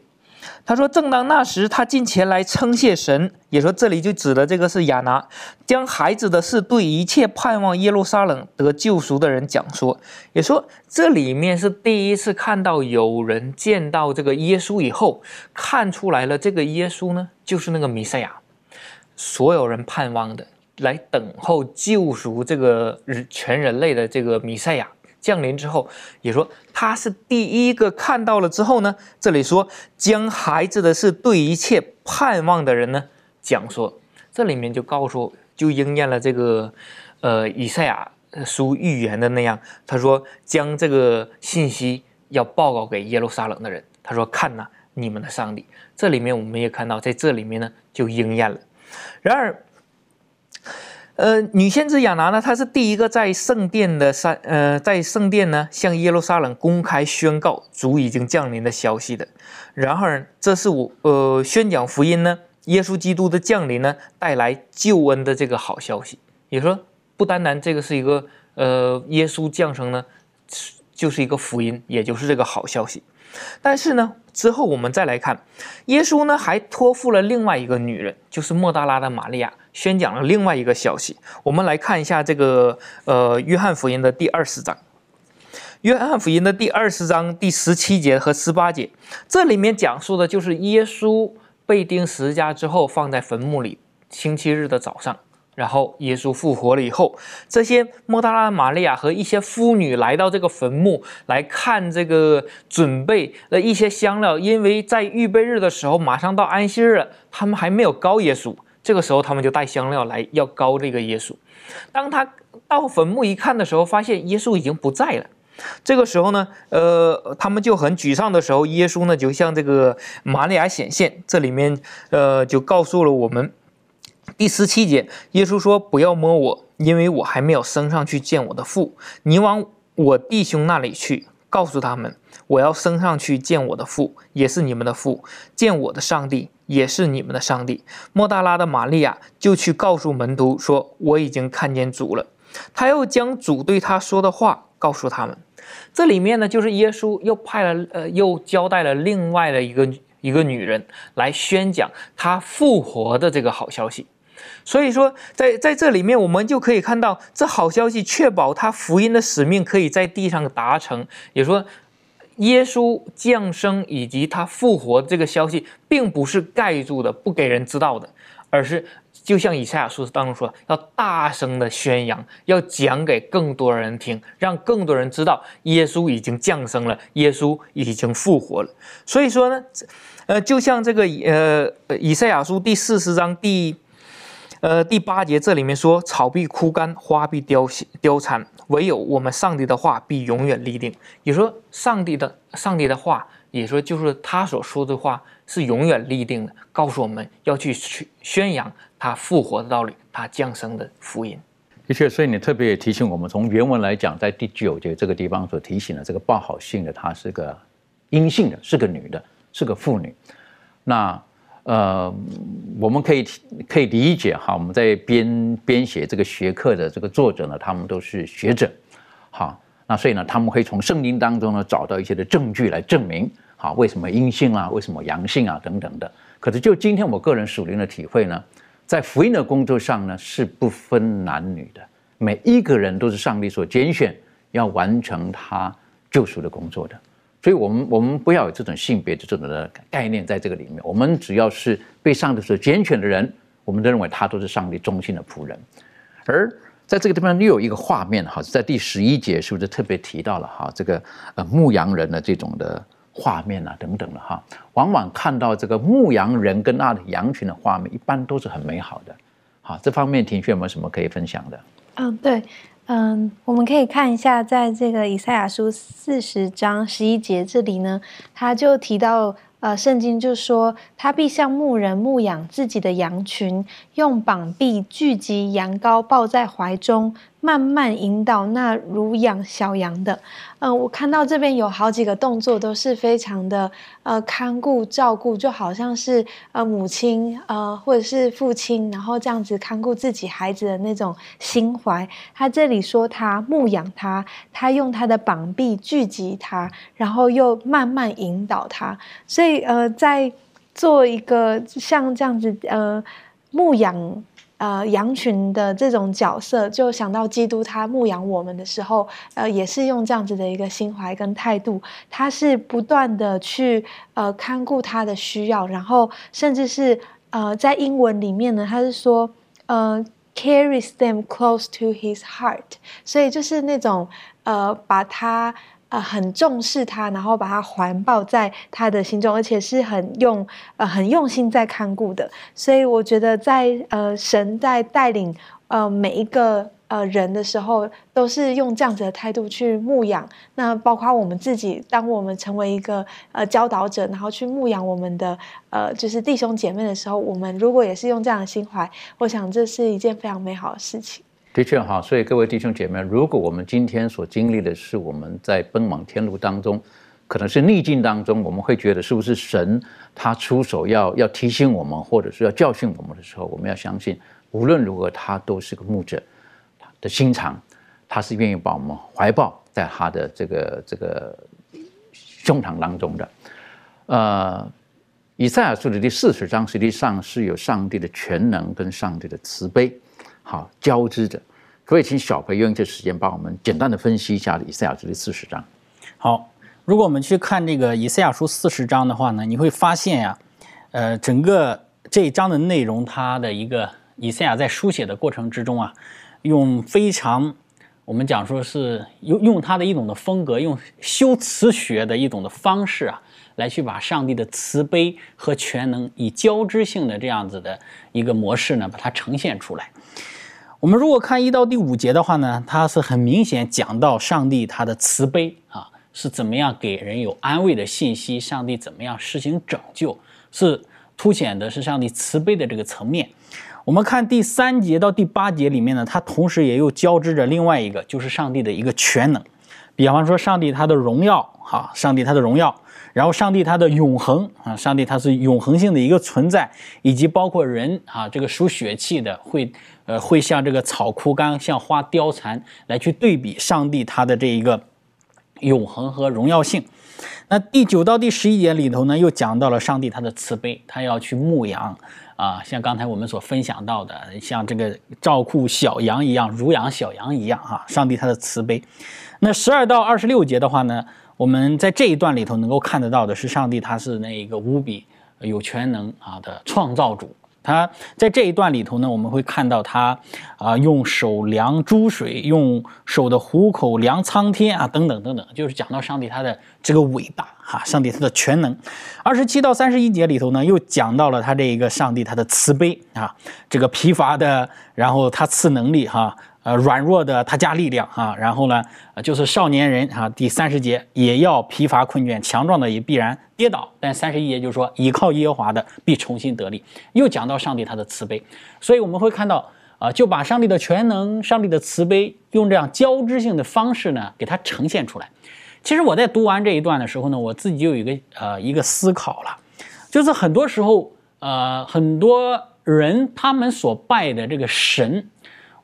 他说：“正当那时，他进前来称谢神，也说这里就指的这个是亚拿，将孩子的事对一切盼望耶路撒冷得救赎的人讲说。也说这里面是第一次看到有人见到这个耶稣以后，看出来了，这个耶稣呢就是那个弥赛亚，所有人盼望的，来等候救赎这个全人类的这个弥赛亚。”降临之后，也说他是第一个看到了之后呢，这里说将孩子的事对一切盼望的人呢讲说，这里面就告诉就应验了这个呃以赛亚书预言的那样，他说将这个信息要报告给耶路撒冷的人，他说看呐，你们的上帝，这里面我们也看到在这里面呢就应验了，然而。呃，女先知亚拿呢，她是第一个在圣殿的山，呃，在圣殿呢向耶路撒冷公开宣告主已经降临的消息的。然而，这是我呃宣讲福音呢，耶稣基督的降临呢，带来救恩的这个好消息。也说，不单单这个是一个呃耶稣降生呢，就是一个福音，也就是这个好消息。但是呢，之后我们再来看，耶稣呢还托付了另外一个女人，就是莫大拉的玛利亚。宣讲了另外一个消息，我们来看一下这个呃约翰福音的第二十章，约翰福音的第二十章第十七节和十八节，这里面讲述的就是耶稣被钉十字架之后放在坟墓里，星期日的早上，然后耶稣复活了以后，这些莫大拉玛利亚和一些妇女来到这个坟墓来看这个准备了一些香料，因为在预备日的时候马上到安息日了，他们还没有告耶稣。这个时候，他们就带香料来要膏这个耶稣。当他到坟墓一看的时候，发现耶稣已经不在了。这个时候呢，呃，他们就很沮丧的时候，耶稣呢就向这个玛利亚显现。这里面，呃，就告诉了我们第十七节，耶稣说：“不要摸我，因为我还没有升上去见我的父。你往我弟兄那里去，告诉他们，我要升上去见我的父，也是你们的父，见我的上帝。”也是你们的上帝。莫大拉的玛利亚就去告诉门徒说：“我已经看见主了。”他又将主对他说的话告诉他们。这里面呢，就是耶稣又派了呃，又交代了另外的一个一个女人来宣讲他复活的这个好消息。所以说，在在这里面，我们就可以看到这好消息确保他福音的使命可以在地上达成。也说。耶稣降生以及他复活这个消息，并不是盖住的、不给人知道的，而是就像以赛亚书当中说，要大声的宣扬，要讲给更多人听，让更多人知道耶稣已经降生了，耶稣已经复活了。所以说呢，呃，就像这个呃以赛亚书第四十章第呃第八节这里面说，草必枯干，花必凋凋残。唯有我们上帝的话必永远立定。也说上帝的上帝的话，也说就是他所说的话是永远立定的，告诉我们要去去宣扬他复活的道理，他降生的福音。的确，所以你特别也提醒我们，从原文来讲，在第九节这个地方所提醒的这个报好信的，她是个阴性的，是个女的，是个妇女。那呃，我们可以可以理解哈，我们在编编写这个学科的这个作者呢，他们都是学者，好，那所以呢，他们会从圣经当中呢找到一些的证据来证明，好，为什么阴性啊，为什么阳性啊等等的。可是就今天我个人属灵的体会呢，在福音的工作上呢，是不分男女的，每一个人都是上帝所拣选，要完成他救赎的工作的。所以，我们我们不要有这种性别的这种的概念在这个里面。我们只要是被上帝所拣选的人，我们都认为他都是上帝忠心的仆人。而在这个地方又有一个画面哈，在第十一节是不是特别提到了哈这个呃牧羊人的这种的画面啊等等的哈？往往看到这个牧羊人跟那羊群的画面，一般都是很美好的。好，这方面庭轩有没有什么可以分享的？嗯，对。嗯，我们可以看一下，在这个以赛亚书四十章十一节这里呢，他就提到，呃，圣经就说，他必向牧人牧养自己的羊群，用膀臂聚集羊羔，抱在怀中，慢慢引导那如养小羊的。嗯，我看到这边有好几个动作都是非常的呃看顾照顾，就好像是呃母亲呃或者是父亲，然后这样子看顾自己孩子的那种心怀。他这里说他牧养他，他用他的膀臂聚集他，然后又慢慢引导他。所以呃，在做一个像这样子呃牧养。呃，羊群的这种角色，就想到基督他牧养我们的时候，呃，也是用这样子的一个心怀跟态度，他是不断的去呃看顾他的需要，然后甚至是呃在英文里面呢，他是说呃 carries them close to his heart，所以就是那种呃把他。呃，很重视他，然后把他环抱在他的心中，而且是很用呃很用心在看顾的。所以我觉得，在呃神在带领呃每一个呃人的时候，都是用这样子的态度去牧养。那包括我们自己，当我们成为一个呃教导者，然后去牧养我们的呃就是弟兄姐妹的时候，我们如果也是用这样的心怀，我想这是一件非常美好的事情。的确哈，所以各位弟兄姐妹，如果我们今天所经历的是我们在奔往天路当中，可能是逆境当中，我们会觉得是不是神他出手要要提醒我们，或者是要教训我们的时候，我们要相信，无论如何他都是个牧者，他的心肠，他是愿意把我们怀抱在他的这个这个胸膛当中的。呃，以赛亚书的第四十章实际上是有上帝的全能跟上帝的慈悲。好，交织着，可以请小培用这时间帮我们简单的分析一下以赛亚书的四十章。好，如果我们去看这个以赛亚书四十章的话呢，你会发现呀，呃，整个这一章的内容，它的一个以赛亚在书写的过程之中啊，用非常我们讲说是用用他的一种的风格，用修辞学的一种的方式啊，来去把上帝的慈悲和全能以交织性的这样子的一个模式呢，把它呈现出来。我们如果看一到第五节的话呢，它是很明显讲到上帝他的慈悲啊，是怎么样给人有安慰的信息，上帝怎么样施行拯救，是凸显的是上帝慈悲的这个层面。我们看第三节到第八节里面呢，它同时也又交织着另外一个，就是上帝的一个全能，比方说上帝他的荣耀，哈，上帝他的荣耀。然后，上帝他的永恒啊，上帝他是永恒性的一个存在，以及包括人啊，这个属血气的会呃会像这个草枯干，像花凋残来去对比上帝他的这一个永恒和荣耀性。那第九到第十一节里头呢，又讲到了上帝他的慈悲，他要去牧羊啊，像刚才我们所分享到的，像这个照顾小羊一样，如养小羊一样哈，上帝他的慈悲。那十二到二十六节的话呢？我们在这一段里头能够看得到的是，上帝他是那一个无比有全能啊的创造主。他在这一段里头呢，我们会看到他啊用手量诸水，用手的虎口量苍天啊等等等等，就是讲到上帝他的这个伟大哈，上帝他的全能。二十七到三十一节里头呢，又讲到了他这一个上帝他的慈悲啊，这个疲乏的，然后他赐能力哈。呃，软弱的他加力量啊，然后呢，就是少年人啊，第三十节也要疲乏困倦，强壮的也必然跌倒。但三十一节就是说，倚靠耶和华的必重新得力。又讲到上帝他的慈悲，所以我们会看到啊，就把上帝的全能、上帝的慈悲用这样交织性的方式呢，给它呈现出来。其实我在读完这一段的时候呢，我自己就有一个呃一个思考了，就是很多时候呃很多人他们所拜的这个神。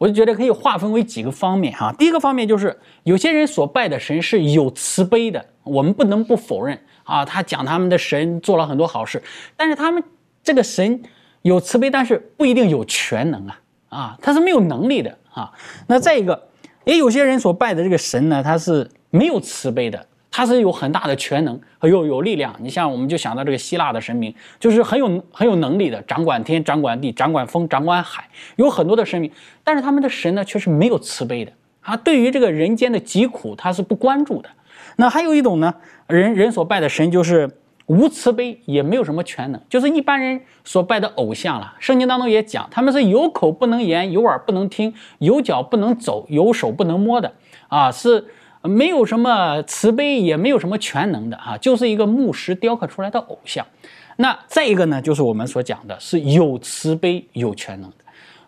我就觉得可以划分为几个方面哈。第一个方面就是有些人所拜的神是有慈悲的，我们不能不否认啊。他讲他们的神做了很多好事，但是他们这个神有慈悲，但是不一定有全能啊啊，他是没有能力的啊。那再一个，也有些人所拜的这个神呢，他是没有慈悲的。他是有很大的全能和有有力量，你像我们就想到这个希腊的神明，就是很有很有能力的，掌管天、掌管地、掌管风、掌管海，有很多的神明。但是他们的神呢，却是没有慈悲的啊！对于这个人间的疾苦，他是不关注的。那还有一种呢，人人所拜的神就是无慈悲，也没有什么全能，就是一般人所拜的偶像了。圣经当中也讲，他们是有口不能言，有耳不能听，有脚不能走，有手不能摸的啊，是。没有什么慈悲，也没有什么全能的啊，就是一个木石雕刻出来的偶像。那再一个呢，就是我们所讲的是有慈悲有全能的。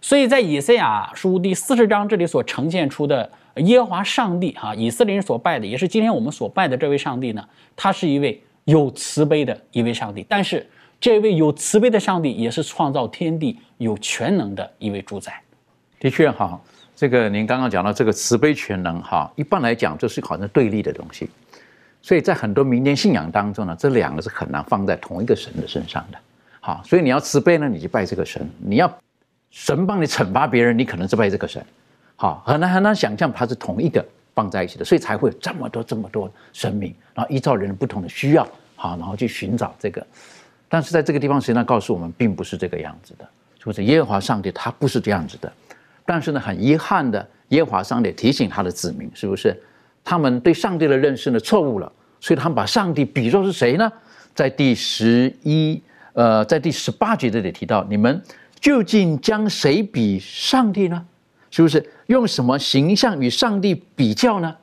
所以在以赛亚书第四十章这里所呈现出的耶华上帝哈，以色列人所拜的，也是今天我们所拜的这位上帝呢，他是一位有慈悲的一位上帝。但是这位有慈悲的上帝，也是创造天地有全能的一位主宰。的确哈，这个您刚刚讲到这个慈悲全能哈，一般来讲就是好像对立的东西，所以在很多民间信仰当中呢，这两个是很难放在同一个神的身上的。好，所以你要慈悲呢，你就拜这个神；你要神帮你惩罚别人，你可能是拜这个神。好，很难很难想象它是同一个放在一起的，所以才会有这么多这么多神明，然后依照人不同的需要，好，然后去寻找这个。但是在这个地方，实际上告诉我们，并不是这个样子的，是不是？耶和华上帝他不是这样子的。但是呢，很遗憾的，耶和华上帝提醒他的子民，是不是？他们对上帝的认识呢错误了，所以他们把上帝比作是谁呢？在第十一，呃，在第十八节这里提到，你们究竟将谁比上帝呢？是不是用什么形象与上帝比较呢？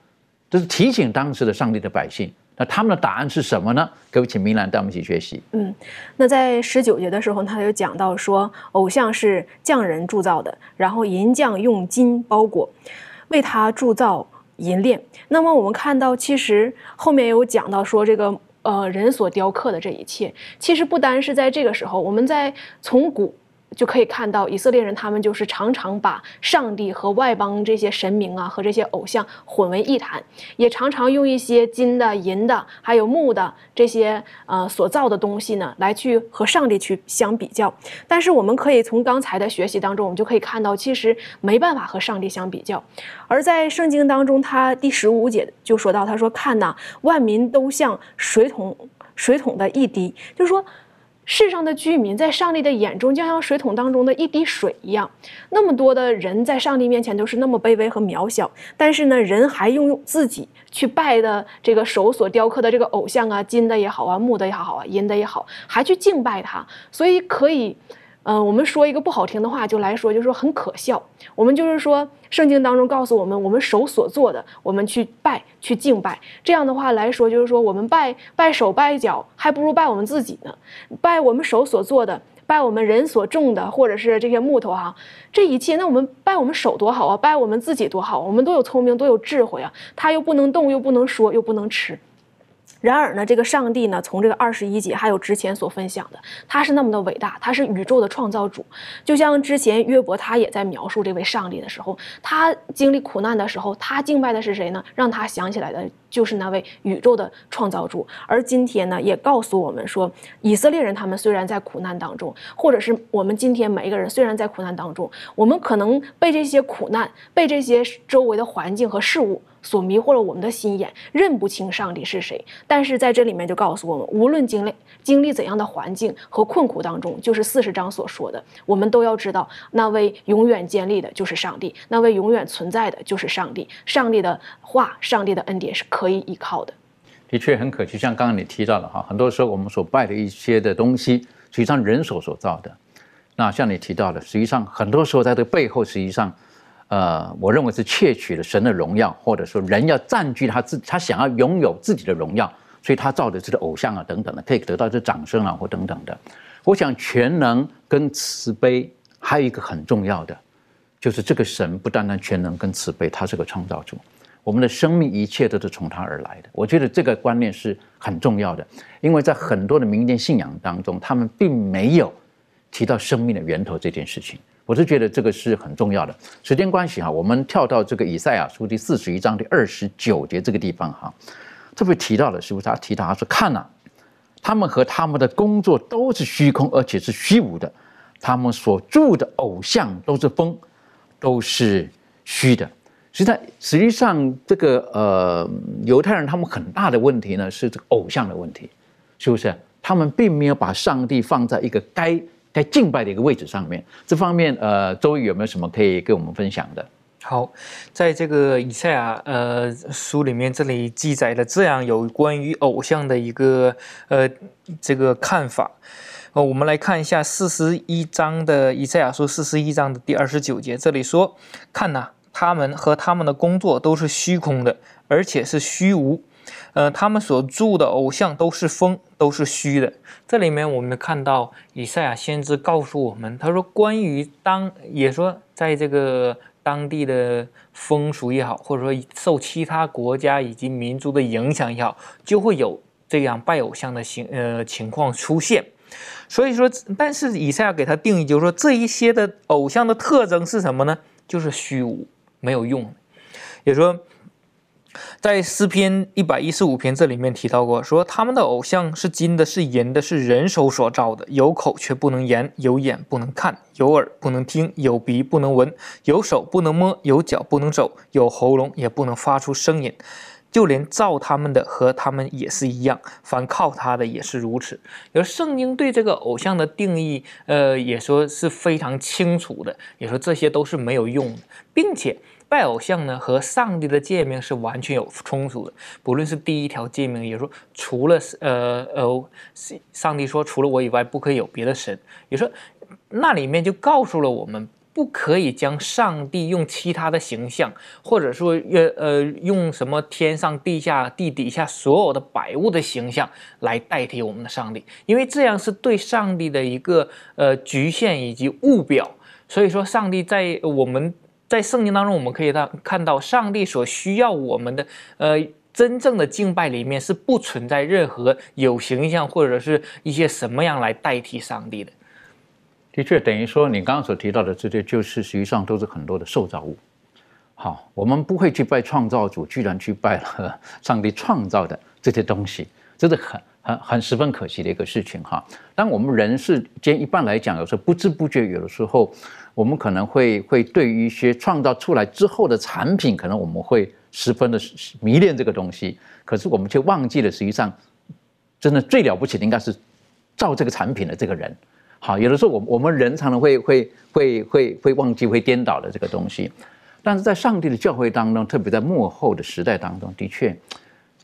这是提醒当时的上帝的百姓。那他们的答案是什么呢？各位，请明兰带我们一起学习。嗯，那在十九节的时候，他就讲到说，偶像是匠人铸造的，然后银匠用金包裹，为他铸造银链。那么我们看到，其实后面有讲到说，这个呃人所雕刻的这一切，其实不单是在这个时候，我们在从古。就可以看到以色列人，他们就是常常把上帝和外邦这些神明啊和这些偶像混为一谈，也常常用一些金的、银的，还有木的这些呃所造的东西呢，来去和上帝去相比较。但是我们可以从刚才的学习当中，我们就可以看到，其实没办法和上帝相比较。而在圣经当中，他第十五节就说到，他说：“看呐，万民都像水桶水桶的一滴。”就是说。世上的居民在上帝的眼中，就像水桶当中的一滴水一样。那么多的人在上帝面前都是那么卑微和渺小，但是呢，人还用自己去拜的这个手所雕刻的这个偶像啊，金的也好啊，木的也好啊，银的也好，还去敬拜他。所以可以。嗯，我们说一个不好听的话，就来说，就是说很可笑。我们就是说，圣经当中告诉我们，我们手所做的，我们去拜、去敬拜。这样的话来说，就是说，我们拜拜手、拜脚，还不如拜我们自己呢。拜我们手所做的，拜我们人所种的，或者是这些木头哈，这一切，那我们拜我们手多好啊，拜我们自己多好，我们都有聪明，都有智慧啊。他又不能动，又不能说，又不能吃。然而呢，这个上帝呢，从这个二十一节还有之前所分享的，他是那么的伟大，他是宇宙的创造主。就像之前约伯他也在描述这位上帝的时候，他经历苦难的时候，他敬拜的是谁呢？让他想起来的就是那位宇宙的创造主。而今天呢，也告诉我们说，以色列人他们虽然在苦难当中，或者是我们今天每一个人虽然在苦难当中，我们可能被这些苦难、被这些周围的环境和事物。所迷惑了我们的心眼，认不清上帝是谁。但是在这里面就告诉我们，无论经历经历怎样的环境和困苦当中，就是四十章所说的，我们都要知道，那位永远建立的就是上帝，那位永远存在的就是上帝。上帝的话，上帝的恩典是可以依靠的。的确很可惜，像刚刚你提到的哈，很多时候我们所拜的一些的东西，实际上人手所造的。那像你提到的，实际上很多时候在这背后，实际上。呃，我认为是窃取了神的荣耀，或者说人要占据他自，他想要拥有自己的荣耀，所以他造的这个偶像啊等等的，可以得到这掌声啊或等等的。我想全能跟慈悲还有一个很重要的，就是这个神不单单全能跟慈悲，他是个创造主，我们的生命一切都是从他而来的。我觉得这个观念是很重要的，因为在很多的民间信仰当中，他们并没有提到生命的源头这件事情。我是觉得这个是很重要的。时间关系哈，我们跳到这个以赛亚书第四十一章第二十九节这个地方哈，特别提到了是不是？他提到他说：“看呐，他们和他们的工作都是虚空，而且是虚无的。他们所住的偶像都是风，都是虚的。实际上，实际上这个呃，犹太人他们很大的问题呢是这个偶像的问题，是不是？他们并没有把上帝放在一个该。”在敬拜的一个位置上面，这方面呃，周瑜有没有什么可以跟我们分享的？好，在这个以赛亚呃书里面，这里记载了这样有关于偶像的一个呃这个看法。呃，我们来看一下四十一章的以赛亚书四十一章的第二十九节，这里说：“看呐，他们和他们的工作都是虚空的，而且是虚无。呃，他们所铸的偶像都是风，都是虚的。这里面我们看到以赛亚先知告诉我们，他说关于当也说在这个当地的风俗也好，或者说受其他国家以及民族的影响也好，就会有这样拜偶像的形呃情况出现。所以说，但是以赛亚给他定义就是说，这一些的偶像的特征是什么呢？就是虚无，没有用。也说。在诗篇一百一十五篇这里面提到过，说他们的偶像是金的，是银的，是人手所造的，有口却不能言，有眼不能看，有耳不能听，有鼻不能闻，有手不能摸，有脚不能走，有喉咙也不能发出声音，就连造他们的和他们也是一样，凡靠他的也是如此。而圣经对这个偶像的定义，呃，也说是非常清楚的，也说这些都是没有用的，并且。拜偶像呢，和上帝的诫命是完全有冲突的。不论是第一条诫命，也说除了呃呃，上帝说除了我以外不可以有别的神，也说那里面就告诉了我们，不可以将上帝用其他的形象，或者说呃呃用什么天上地下地底下所有的百物的形象来代替我们的上帝，因为这样是对上帝的一个呃局限以及误表。所以说，上帝在我们。在圣经当中，我们可以到看到上帝所需要我们的，呃，真正的敬拜里面是不存在任何有形象或者是一些什么样来代替上帝的。的确，等于说你刚刚所提到的这些，就是实际上都是很多的受造物。好，我们不会去拜创造主，居然去拜了 上帝创造的这些东西，这是很很很十分可惜的一个事情哈。当我们人世间一般来讲，有时候不知不觉，有的时候。我们可能会会对于一些创造出来之后的产品，可能我们会十分的迷恋这个东西，可是我们却忘记了，实际上真的最了不起的应该是造这个产品的这个人。好，有的时候我我们人常常会会会会会忘记会颠倒的这个东西，但是在上帝的教会当中，特别在幕后的时代当中，的确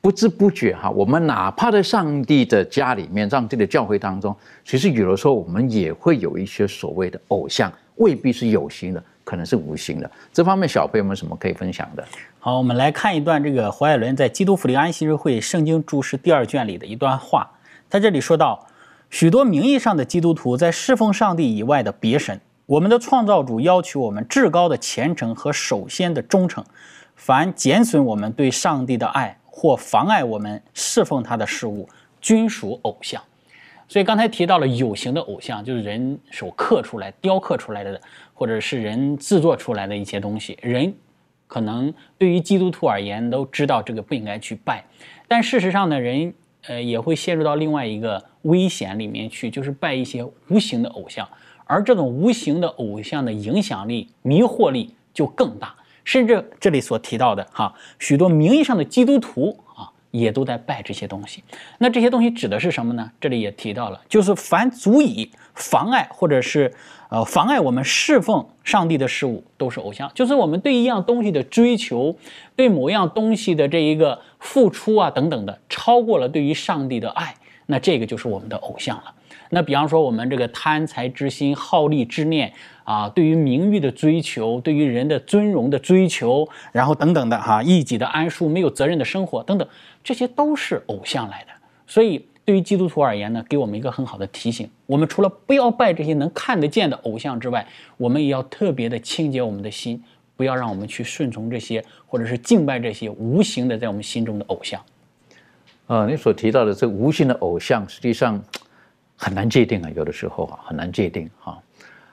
不知不觉哈，我们哪怕在上帝的家里面、上帝的教会当中，其实有的时候我们也会有一些所谓的偶像。未必是有形的，可能是无形的。这方面，小朋友们什么可以分享的？好，我们来看一段这个侯爱伦在《基督福利安息日会圣经注释第二卷里的一段话。在这里说到，许多名义上的基督徒在侍奉上帝以外的别神。我们的创造主要求我们至高的虔诚和首先的忠诚。凡减损我们对上帝的爱或妨碍我们侍奉他的事物，均属偶像。所以刚才提到了有形的偶像，就是人手刻出来、雕刻出来的，或者是人制作出来的一些东西。人可能对于基督徒而言都知道这个不应该去拜，但事实上呢，人呃也会陷入到另外一个危险里面去，就是拜一些无形的偶像，而这种无形的偶像的影响力、迷惑力就更大，甚至这里所提到的哈，许多名义上的基督徒。也都在拜这些东西，那这些东西指的是什么呢？这里也提到了，就是凡足以妨碍或者是呃妨碍我们侍奉上帝的事物，都是偶像。就是我们对一样东西的追求，对某样东西的这一个付出啊等等的，超过了对于上帝的爱，那这个就是我们的偶像了。那比方说我们这个贪财之心、好利之念啊，对于名誉的追求，对于人的尊荣的追求，然后等等的哈，一己的安舒、没有责任的生活等等。这些都是偶像来的，所以对于基督徒而言呢，给我们一个很好的提醒：我们除了不要拜这些能看得见的偶像之外，我们也要特别的清洁我们的心，不要让我们去顺从这些，或者是敬拜这些无形的在我们心中的偶像。呃，你所提到的这无形的偶像，实际上很难界定啊，有的时候啊很难界定哈。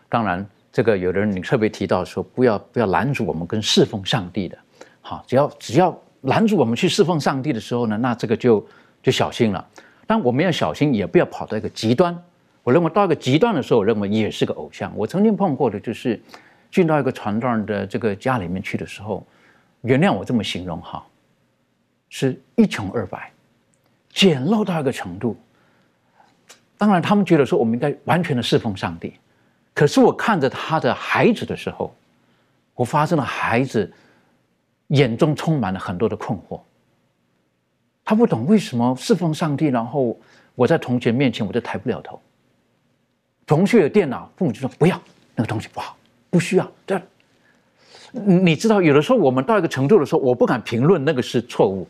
当然，这个有的人你特别提到说，不要不要拦阻我们跟侍奉上帝的，好，只要只要。拦住我们去侍奉上帝的时候呢，那这个就就小心了。但我们要小心，也不要跑到一个极端。我认为到一个极端的时候，我认为也是个偶像。我曾经碰过的就是进到一个传道人的这个家里面去的时候，原谅我这么形容哈，是一穷二白，简陋到一个程度。当然，他们觉得说我们应该完全的侍奉上帝，可是我看着他的孩子的时候，我发生了孩子。眼中充满了很多的困惑，他不懂为什么侍奉上帝，然后我在同学面前我就抬不了头。同学有电脑，父母就说不要那个东西不好，不需要。这你知道，有的时候我们到一个程度的时候，我不敢评论那个是错误，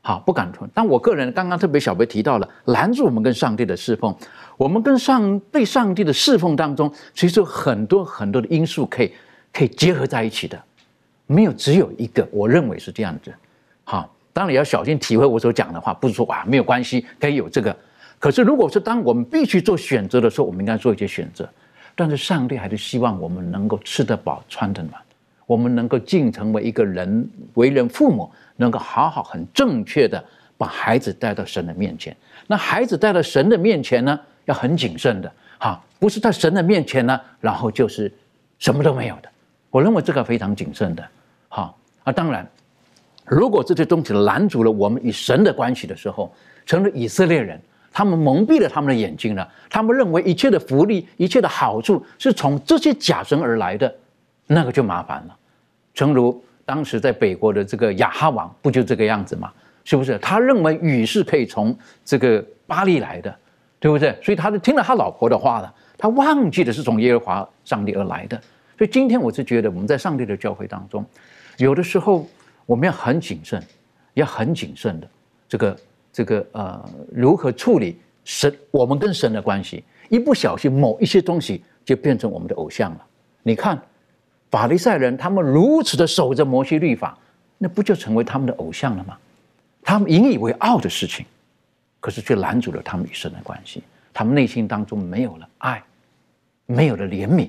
好，不敢存。但我个人刚刚特别小贝提到了拦住我们跟上帝的侍奉，我们跟上对上帝的侍奉当中，其实很多很多的因素可以可以结合在一起的，没有只有一个。我认为是这样子。好，当然要小心体会我所讲的话，不是说啊没有关系，可以有这个。可是如果是当我们必须做选择的时候，我们应该做一些选择。但是上帝还是希望我们能够吃得饱、穿得暖，我们能够尽成为一个人为人父母。能够好好很正确的把孩子带到神的面前，那孩子带到神的面前呢，要很谨慎的，哈，不是在神的面前呢，然后就是什么都没有的。我认为这个非常谨慎的，好啊，当然，如果这些东西拦阻了我们与神的关系的时候，成了以色列人，他们蒙蔽了他们的眼睛了，他们认为一切的福利、一切的好处是从这些假神而来的，那个就麻烦了，诚如。当时在北国的这个亚哈王不就这个样子吗？是不是？他认为雨是可以从这个巴黎来的，对不对？所以他就听了他老婆的话了，他忘记的是从耶和华上帝而来的。所以今天我是觉得我们在上帝的教会当中，有的时候我们要很谨慎，要很谨慎的这个这个呃如何处理神我们跟神的关系，一不小心某一些东西就变成我们的偶像了。你看。法利赛人他们如此的守着摩西律法，那不就成为他们的偶像了吗？他们引以为傲的事情，可是却拦阻了他们与神的关系。他们内心当中没有了爱，没有了怜悯，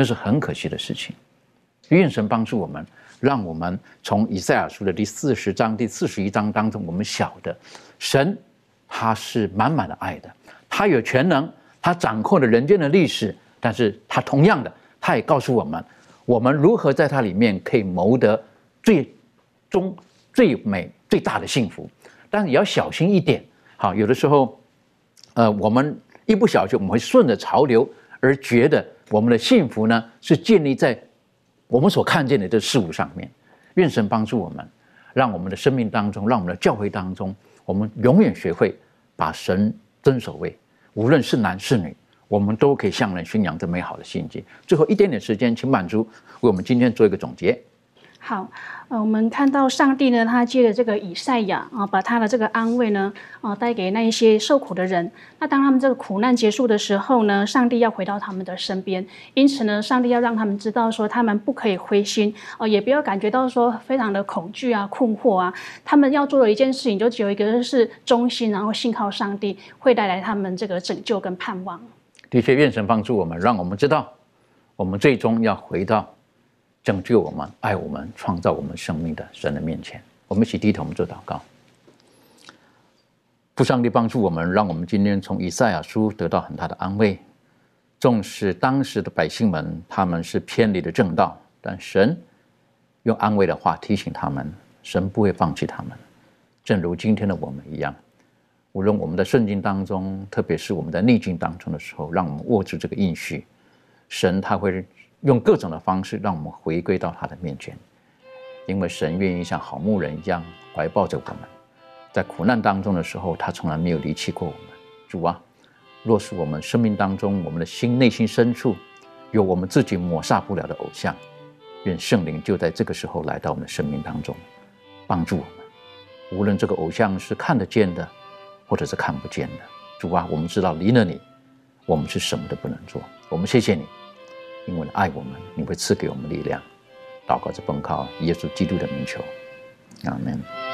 那是很可惜的事情。愿神帮助我们，让我们从以赛亚书的第四十章、第四十一章当中，我们晓得神他是满满的爱的，他有全能，他掌控了人间的历史，但是他同样的，他也告诉我们。我们如何在它里面可以谋得最终最美最大的幸福？但也要小心一点。好，有的时候，呃，我们一不小心，我们会顺着潮流，而觉得我们的幸福呢是建立在我们所看见的这事物上面。愿神帮助我们，让我们的生命当中，让我们的教会当中，我们永远学会把神尊守位，无论是男是女。我们都可以向人宣扬这美好的信息。最后一点点时间，请满足为我们今天做一个总结。好，呃，我们看到上帝呢，他借着这个以赛亚啊，把他的这个安慰呢，啊，带给那一些受苦的人。那当他们这个苦难结束的时候呢，上帝要回到他们的身边。因此呢，上帝要让他们知道说，他们不可以灰心哦，也不要感觉到说非常的恐惧啊、困惑啊。他们要做的一件事情，就只有一个，是忠心，然后信靠上帝，会带来他们这个拯救跟盼望。的确，愿神帮助我们，让我们知道，我们最终要回到拯救我们、爱我们、创造我们生命的神的面前。我们一起低头，我们做祷告。父上帝帮助我们，让我们今天从以赛亚书得到很大的安慰。纵使当时的百姓们他们是偏离了正道，但神用安慰的话提醒他们，神不会放弃他们，正如今天的我们一样。无论我们的顺境当中，特别是我们在逆境当中的时候，让我们握住这个应许，神他会用各种的方式让我们回归到他的面前，因为神愿意像好牧人一样怀抱着我们，在苦难当中的时候，他从来没有离弃过我们。主啊，若是我们生命当中，我们的心内心深处有我们自己抹杀不了的偶像，愿圣灵就在这个时候来到我们的生命当中，帮助我们。无论这个偶像是看得见的。或者是看不见的主啊，我们知道离了你，我们是什么都不能做。我们谢谢你，因为爱我们，你会赐给我们力量。祷告着奉靠耶稣基督的名求，阿门。